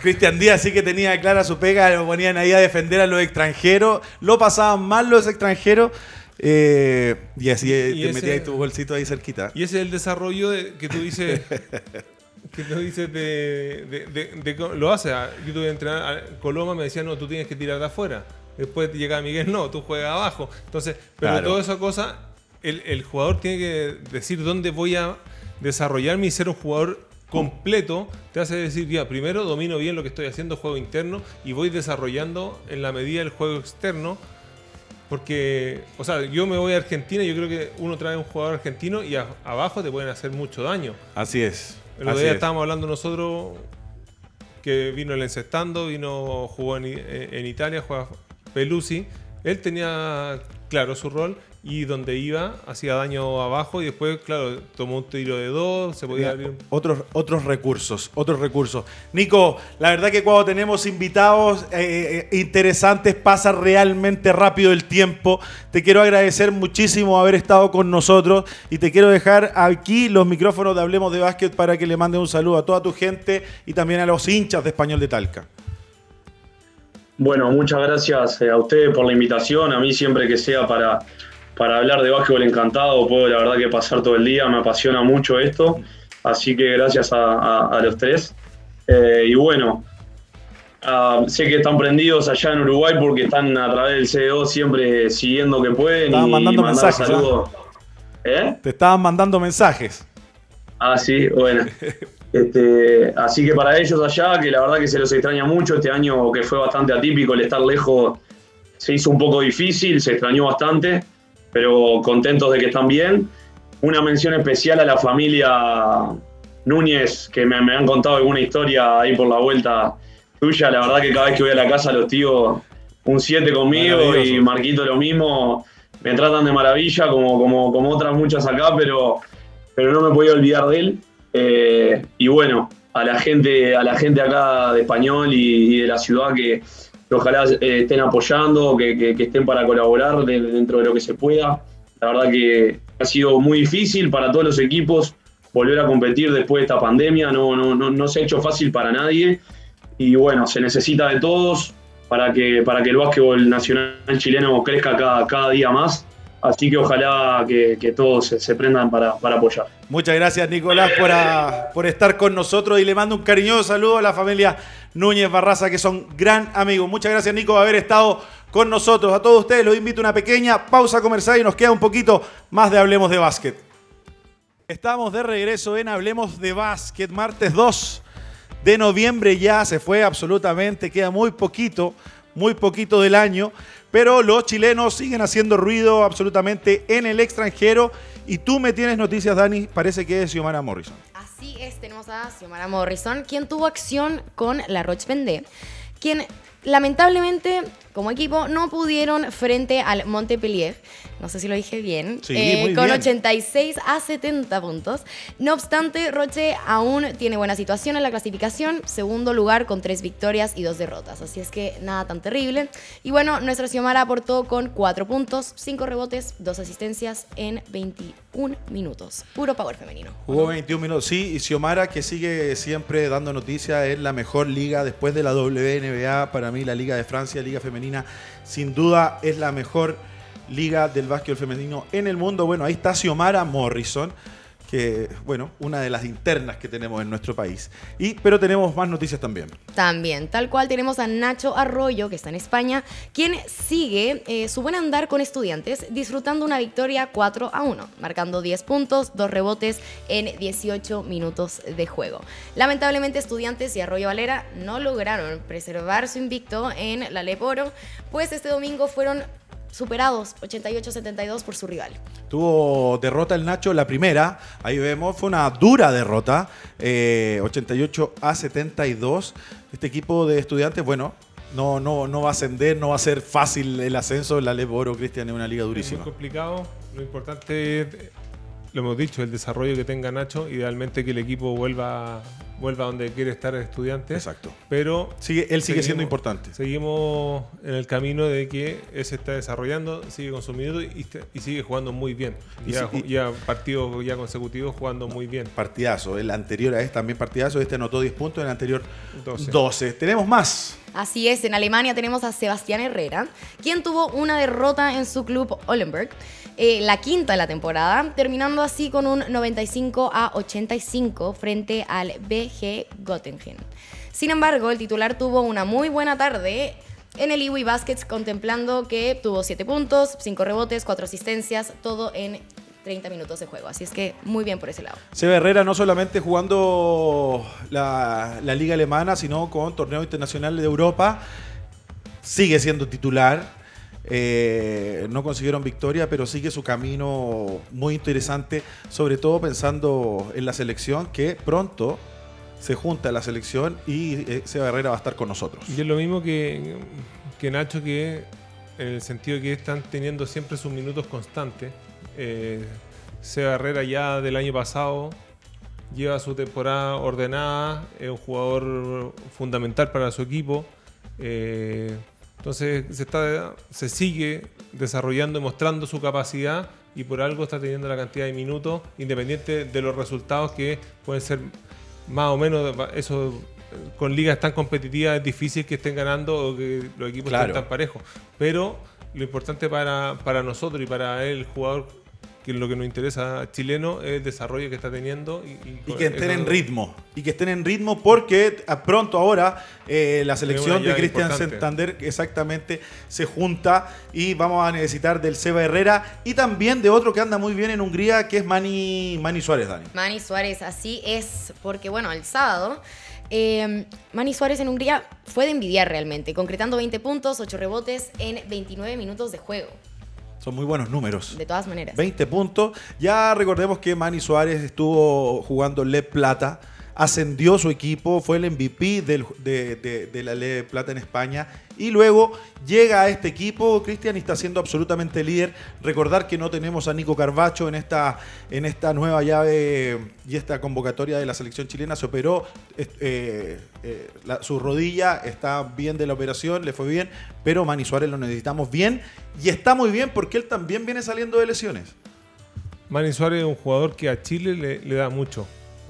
Cristian Díaz sí que tenía clara su pega, lo ponían ahí a defender a los extranjeros, lo pasaban mal los extranjeros. Eh, y así te metías tu bolsito ahí cerquita. Y ese es el desarrollo de, que tú dices que tú dices de, de, lo hace. Ah, yo tuve que entrenar, Coloma me decía, no, tú tienes que tirar de afuera. Después llega Miguel, no, tú juegas abajo. Entonces, pero toda esa cosa, el, el, jugador tiene que decir dónde voy a desarrollarme y ser un jugador completo. Te hace decir, ya, primero domino bien lo que estoy haciendo, juego interno, y voy desarrollando en la medida el juego externo. Porque, o sea, yo me voy a Argentina y yo creo que uno trae un jugador argentino y abajo te pueden hacer mucho daño. Así es. El otro día estábamos hablando nosotros que vino el encestando, vino, jugó en, en Italia, juega Pelusi. Él tenía claro su rol y donde iba hacía daño abajo y después, claro, tomó un tiro de dos, se podía abrir. Otros, otros recursos, otros recursos. Nico, la verdad que cuando tenemos invitados eh, eh, interesantes pasa realmente rápido el tiempo. Te quiero agradecer muchísimo haber estado con nosotros y te quiero dejar aquí los micrófonos de Hablemos de Básquet para que le mande un saludo a toda tu gente y también a los hinchas de Español de Talca. Bueno, muchas gracias eh, a ustedes por la invitación. A mí siempre que sea para para hablar de básquetbol encantado, puedo la verdad que pasar todo el día, me apasiona mucho esto, así que gracias a, los tres. Eh, y bueno, ah, sé que están prendidos allá en Uruguay porque están a través del CEO siempre siguiendo que pueden. y mandando mensajes. ¿eh? Saludos. ¿Eh? Te estaban mandando mensajes. Ah, sí, bueno. Este, así que para ellos allá, que la verdad que se los extraña mucho, este año que fue bastante atípico, el estar lejos se hizo un poco difícil, se extrañó bastante, pero contentos de que están bien. Una mención especial a la familia Núñez, que me, han contado alguna historia ahí por la vuelta tuya. La verdad que cada vez que voy a la casa los tíos un 7 conmigo y Marquito lo mismo. Me tratan de maravilla, como, como, como otras muchas acá, pero, pero no me podía olvidar de él. Eh, y bueno, a la gente, a la gente acá de español y, de la ciudad que, ojalá eh, estén apoyando, que, estén para colaborar dentro de lo que se pueda. La verdad que ha sido muy difícil para todos los equipos volver a competir después de esta pandemia. No, no, no, no se ha hecho fácil para nadie. Y bueno, se necesita de todos para que, para que el básquetbol nacional chileno crezca cada, cada día más. Así que ojalá que, todos se, prendan para, apoyar. Muchas gracias, Nicolás, por, por estar con nosotros y le mando un cariñoso saludo a la familia Núñez Barraza, que son gran amigos. Muchas gracias, Nico, por haber estado con nosotros. A todos ustedes los invito a una pequeña pausa comercial y nos queda un poquito más de Hablemos de Básquet. Estamos de regreso en Hablemos de Básquet, martes 2 de noviembre ya se fue absolutamente, queda muy poquito, muy poquito del año. Pero los chilenos siguen haciendo ruido absolutamente en el extranjero. Y tú me tienes noticias, Dani, parece que es Xiomara Morrison. Así es, tenemos a Xiomara Morrison, quien tuvo acción con la Roche Vendée, quien lamentablemente como equipo no pudieron frente al Montpellier no sé si lo dije bien, eh, con 86 a 70 puntos. No obstante, Roche aún tiene buena situación en la clasificación, segundo lugar con tres victorias y dos derrotas, así es que nada tan terrible. Y bueno, nuestra Xiomara aportó con 4 puntos, 5 rebotes, 2 asistencias en 21 minutos. Puro power femenino. Jugó 21 minutos, sí, y Xiomara que sigue siempre dando noticias, es la mejor liga después de la WNBA, para mí la Liga de Francia, Liga Femenina, sin duda es la mejor liga del básquet femenino en el mundo. Bueno, ahí está Xiomara Morrison, que, bueno, una de las internas que tenemos en nuestro país. Y, pero tenemos más noticias también. También, tal cual tenemos a Nacho Arroyo, que está en España, quien sigue eh, su buen andar con estudiantes, disfrutando una victoria 4 a 1, marcando 10 puntos, 2 rebotes en 18 minutos de juego. Lamentablemente, estudiantes y Arroyo Valera no lograron preservar su invicto en la Leporo, pues este domingo fueron superados 88-72 por su rival. Tuvo derrota el Nacho la primera, ahí vemos, fue una dura derrota, 88 eh, a 72. Este equipo de estudiantes, bueno, no, no, no va a ascender, no va a ser fácil el ascenso. La Leboro, Cristian, es una liga durísima. Es muy complicado. Lo importante es, lo hemos dicho, el desarrollo que tenga Nacho. Idealmente que el equipo vuelva vuelva donde quiere estar el estudiante. Exacto. Pero sigue, él sigue siendo importante. Seguimos en el camino de que él se está desarrollando, sigue con su minutos y, sigue jugando muy bien. Y ya, ya, partidos ya consecutivos jugando muy bien. Partidazo. El anterior a este también partidazo. Este anotó 10 puntos, el anterior 12. 12. Tenemos más. Así es, en Alemania tenemos a Sebastián Herrera, quien tuvo una derrota en su club Ollenberg. Eh, la quinta de la temporada, terminando así con un 95 a 85 frente al BG Göttingen. Sin embargo, el titular tuvo una muy buena tarde en el Iwi Baskets, contemplando que tuvo 7 puntos, 5 rebotes, 4 asistencias, todo en 30 minutos de juego. Así es que muy bien por ese lado. Seba Herrera no solamente jugando la, liga alemana, sino con torneos internacionales de Europa, sigue siendo titular eh, no consiguieron victoria, pero sigue su camino muy interesante, sobre todo pensando en la selección que pronto se junta la selección y eh, Seba Herrera va a estar con nosotros. Y es lo mismo que, que Nacho, que en el sentido que están teniendo siempre sus minutos constantes. Eh, Seba Herrera ya del año pasado lleva su temporada ordenada, es un jugador fundamental para su equipo. Eh, entonces se, está, se sigue desarrollando y mostrando su capacidad y por algo está teniendo la cantidad de minutos, independiente de los resultados que pueden ser más o menos, eso con ligas tan competitivas es difícil que estén ganando o que los equipos estén tan parejos. Pero lo importante para, para nosotros y para el jugador lo que nos interesa chileno es el desarrollo que está teniendo. Y, que estén en ritmo. Y que estén en ritmo porque pronto ahora eh, la selección de Cristian Santander exactamente se junta y vamos a necesitar del Seba Herrera y también de otro que anda muy bien en Hungría que es Mani, Mani Suárez, Dani. Mani Suárez, así es, porque bueno, el sábado... Eh, Mani Suárez en Hungría fue de envidiar realmente, concretando 20 puntos, 8 rebotes en 29 minutos de juego. Son muy buenos números. De todas maneras. 20 puntos. Ya recordemos que Manny Suárez estuvo jugando Le Plata, ascendió su equipo, fue el MVP de, la Le Plata en España y luego llega a este equipo, Cristian, y está siendo absolutamente líder. Recordar que no tenemos a Nico Carvacho en esta, en esta nueva llave y esta convocatoria de la selección chilena. Se operó eh, eh, su rodilla, está bien de la operación, le fue bien, pero Manny Suárez lo necesitamos bien y está muy bien porque él también viene saliendo de lesiones. Manny Suárez es un jugador que a Chile le, da mucho.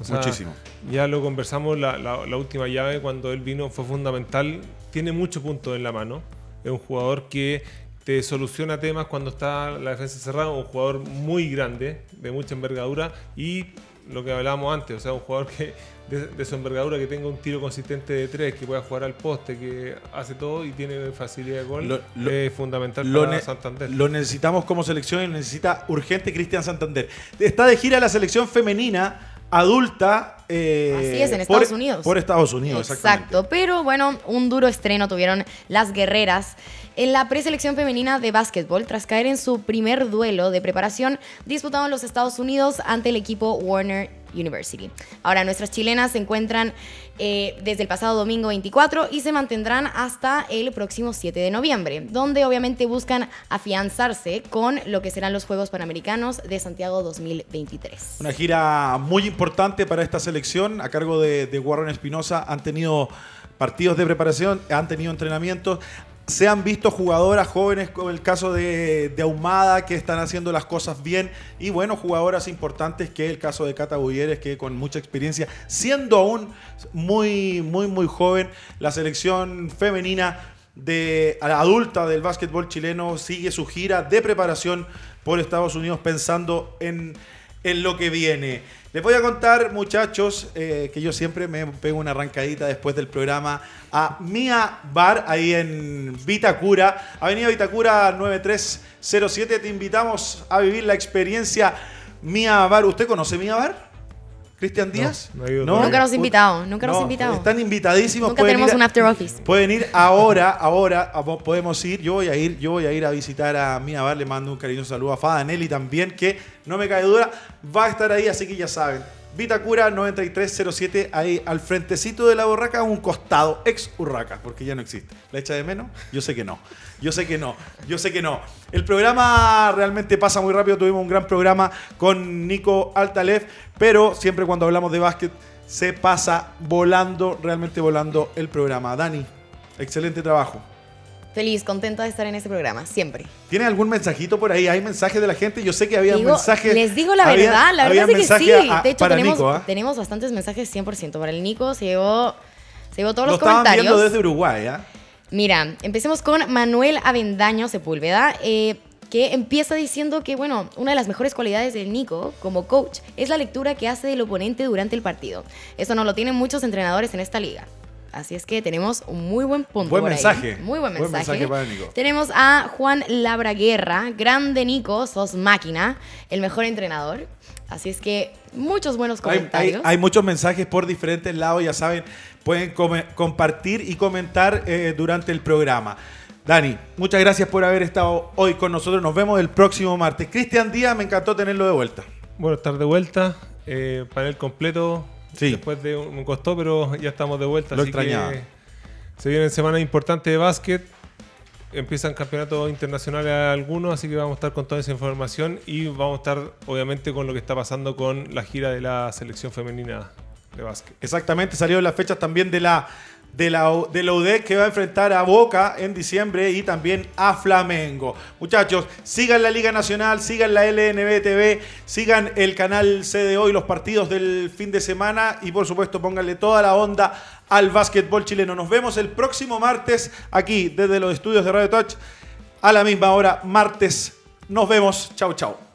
Muchísimo. Ya lo conversamos la, la, última llave cuando él vino, fue fundamental tiene muchos puntos en la mano. Es un jugador que te soluciona temas cuando está la defensa cerrada, un jugador muy grande, de mucha envergadura y lo que hablábamos antes, o sea, un jugador que de, su envergadura que tenga un tiro consistente de tres, que pueda jugar al poste, que hace todo y tiene facilidad de gol, es fundamental para Santander. Lo necesitamos como selección y necesita urgente Cristian Santander. Está de gira la selección femenina adulta. Eh, Así es, en Estados Unidos. Por Estados Unidos, Exacto. Pero bueno, un duro estreno tuvieron las guerreras en la preselección femenina de básquetbol tras caer en su primer duelo de preparación disputado en los Estados Unidos ante el equipo Warner University. Ahora, nuestras chilenas se encuentran eh, desde el pasado domingo 24 y se mantendrán hasta el próximo 7 de noviembre, donde obviamente buscan afianzarse con lo que serán los Juegos Panamericanos de Santiago 2023. Una gira muy importante para esta selección a cargo de, de Warren Espinosa. Han tenido partidos de preparación, han tenido entrenamientos, se han visto jugadoras jóvenes, como el caso de, Ahumada, que están haciendo las cosas bien. Y bueno, jugadoras importantes, que el caso de Cata Bulleres, que con mucha experiencia, siendo aún muy, muy, muy joven, la selección femenina de adulta del básquetbol chileno sigue su gira de preparación por Estados Unidos pensando en, en lo que viene. Les voy a contar, muchachos, eh, que yo siempre me pego una arrancadita después del programa a Mia Bar, ahí en Vitacura, Avenida Vitacura 9307. Te invitamos a vivir la experiencia Mia Bar. ¿Usted conoce Mia Bar? ¿Cristian Díaz? No, Nunca nos invitado, nunca nos invitado. Están invitadísimos. Nunca tenemos un after office. Pueden ir ahora, ahora, podemos ir. Yo voy a ir, yo voy a ir a visitar a Mía Bar, le mando un cariñoso saludo a Fada Nelly también, que no me cae duda, va a estar ahí, así que ya saben. Vitacura 9307, ahí al frentecito de la borraca, un costado, ex Urraca, porque ya no existe. ¿La echa de menos? Yo sé que no. Yo sé que no. Yo sé que no. El programa realmente pasa muy rápido. Tuvimos un gran programa con Nico Altalef, pero siempre cuando hablamos de básquet se pasa volando, realmente volando el programa. Dani, excelente trabajo. Feliz, contenta de estar en este programa, siempre. ¿Tiene algún mensajito por ahí? ¿Hay mensajes de la gente? Yo sé que había mensajes. Les digo la verdad, la verdad es que sí. de hecho, tenemos, ¿ah? tenemos bastantes mensajes 100%. Para el Nico se llevó, se llevó todos los comentarios. viendo desde Uruguay, ¿ah? Mira, empecemos con Manuel Avendaño Sepúlveda. Eh, que empieza diciendo que, bueno, una de las mejores cualidades del Nico como coach es la lectura que hace del oponente durante el partido. Eso no lo tienen muchos entrenadores en esta liga. Así es que tenemos un muy buen punto. Buen mensaje. Muy buen mensaje. Tenemos a Juan Labraguerra, grande Nico, sos máquina, el mejor entrenador. Así es que muchos buenos comentarios. Hay, muchos mensajes por diferentes lados, ya saben, pueden compartir y comentar eh, durante el programa. Dani, muchas gracias por haber estado hoy con nosotros. Nos vemos el próximo martes. Cristian Díaz, me encantó tenerlo de vuelta. Bueno, estar de vuelta. Eh, panel completo Sí. Después de un costó, pero ya estamos de vuelta. Lo extrañaba. se vienen semanas importantes de básquet. Empiezan campeonatos internacionales algunos, así que vamos a estar con toda esa información y vamos a estar obviamente con lo que está pasando con la gira de la selección femenina de básquet. Exactamente, salieron las fechas también de la de la, de la UDEC que va a enfrentar a Boca en diciembre y también a Flamengo. Muchachos, sigan la Liga Nacional, sigan la LNB TV, sigan el canal CDO y los partidos del fin de semana y por supuesto pónganle toda la onda al básquetbol chileno. Nos vemos el próximo martes aquí desde los estudios de Radio Touch a la misma hora, martes. Nos vemos. Chau, chau.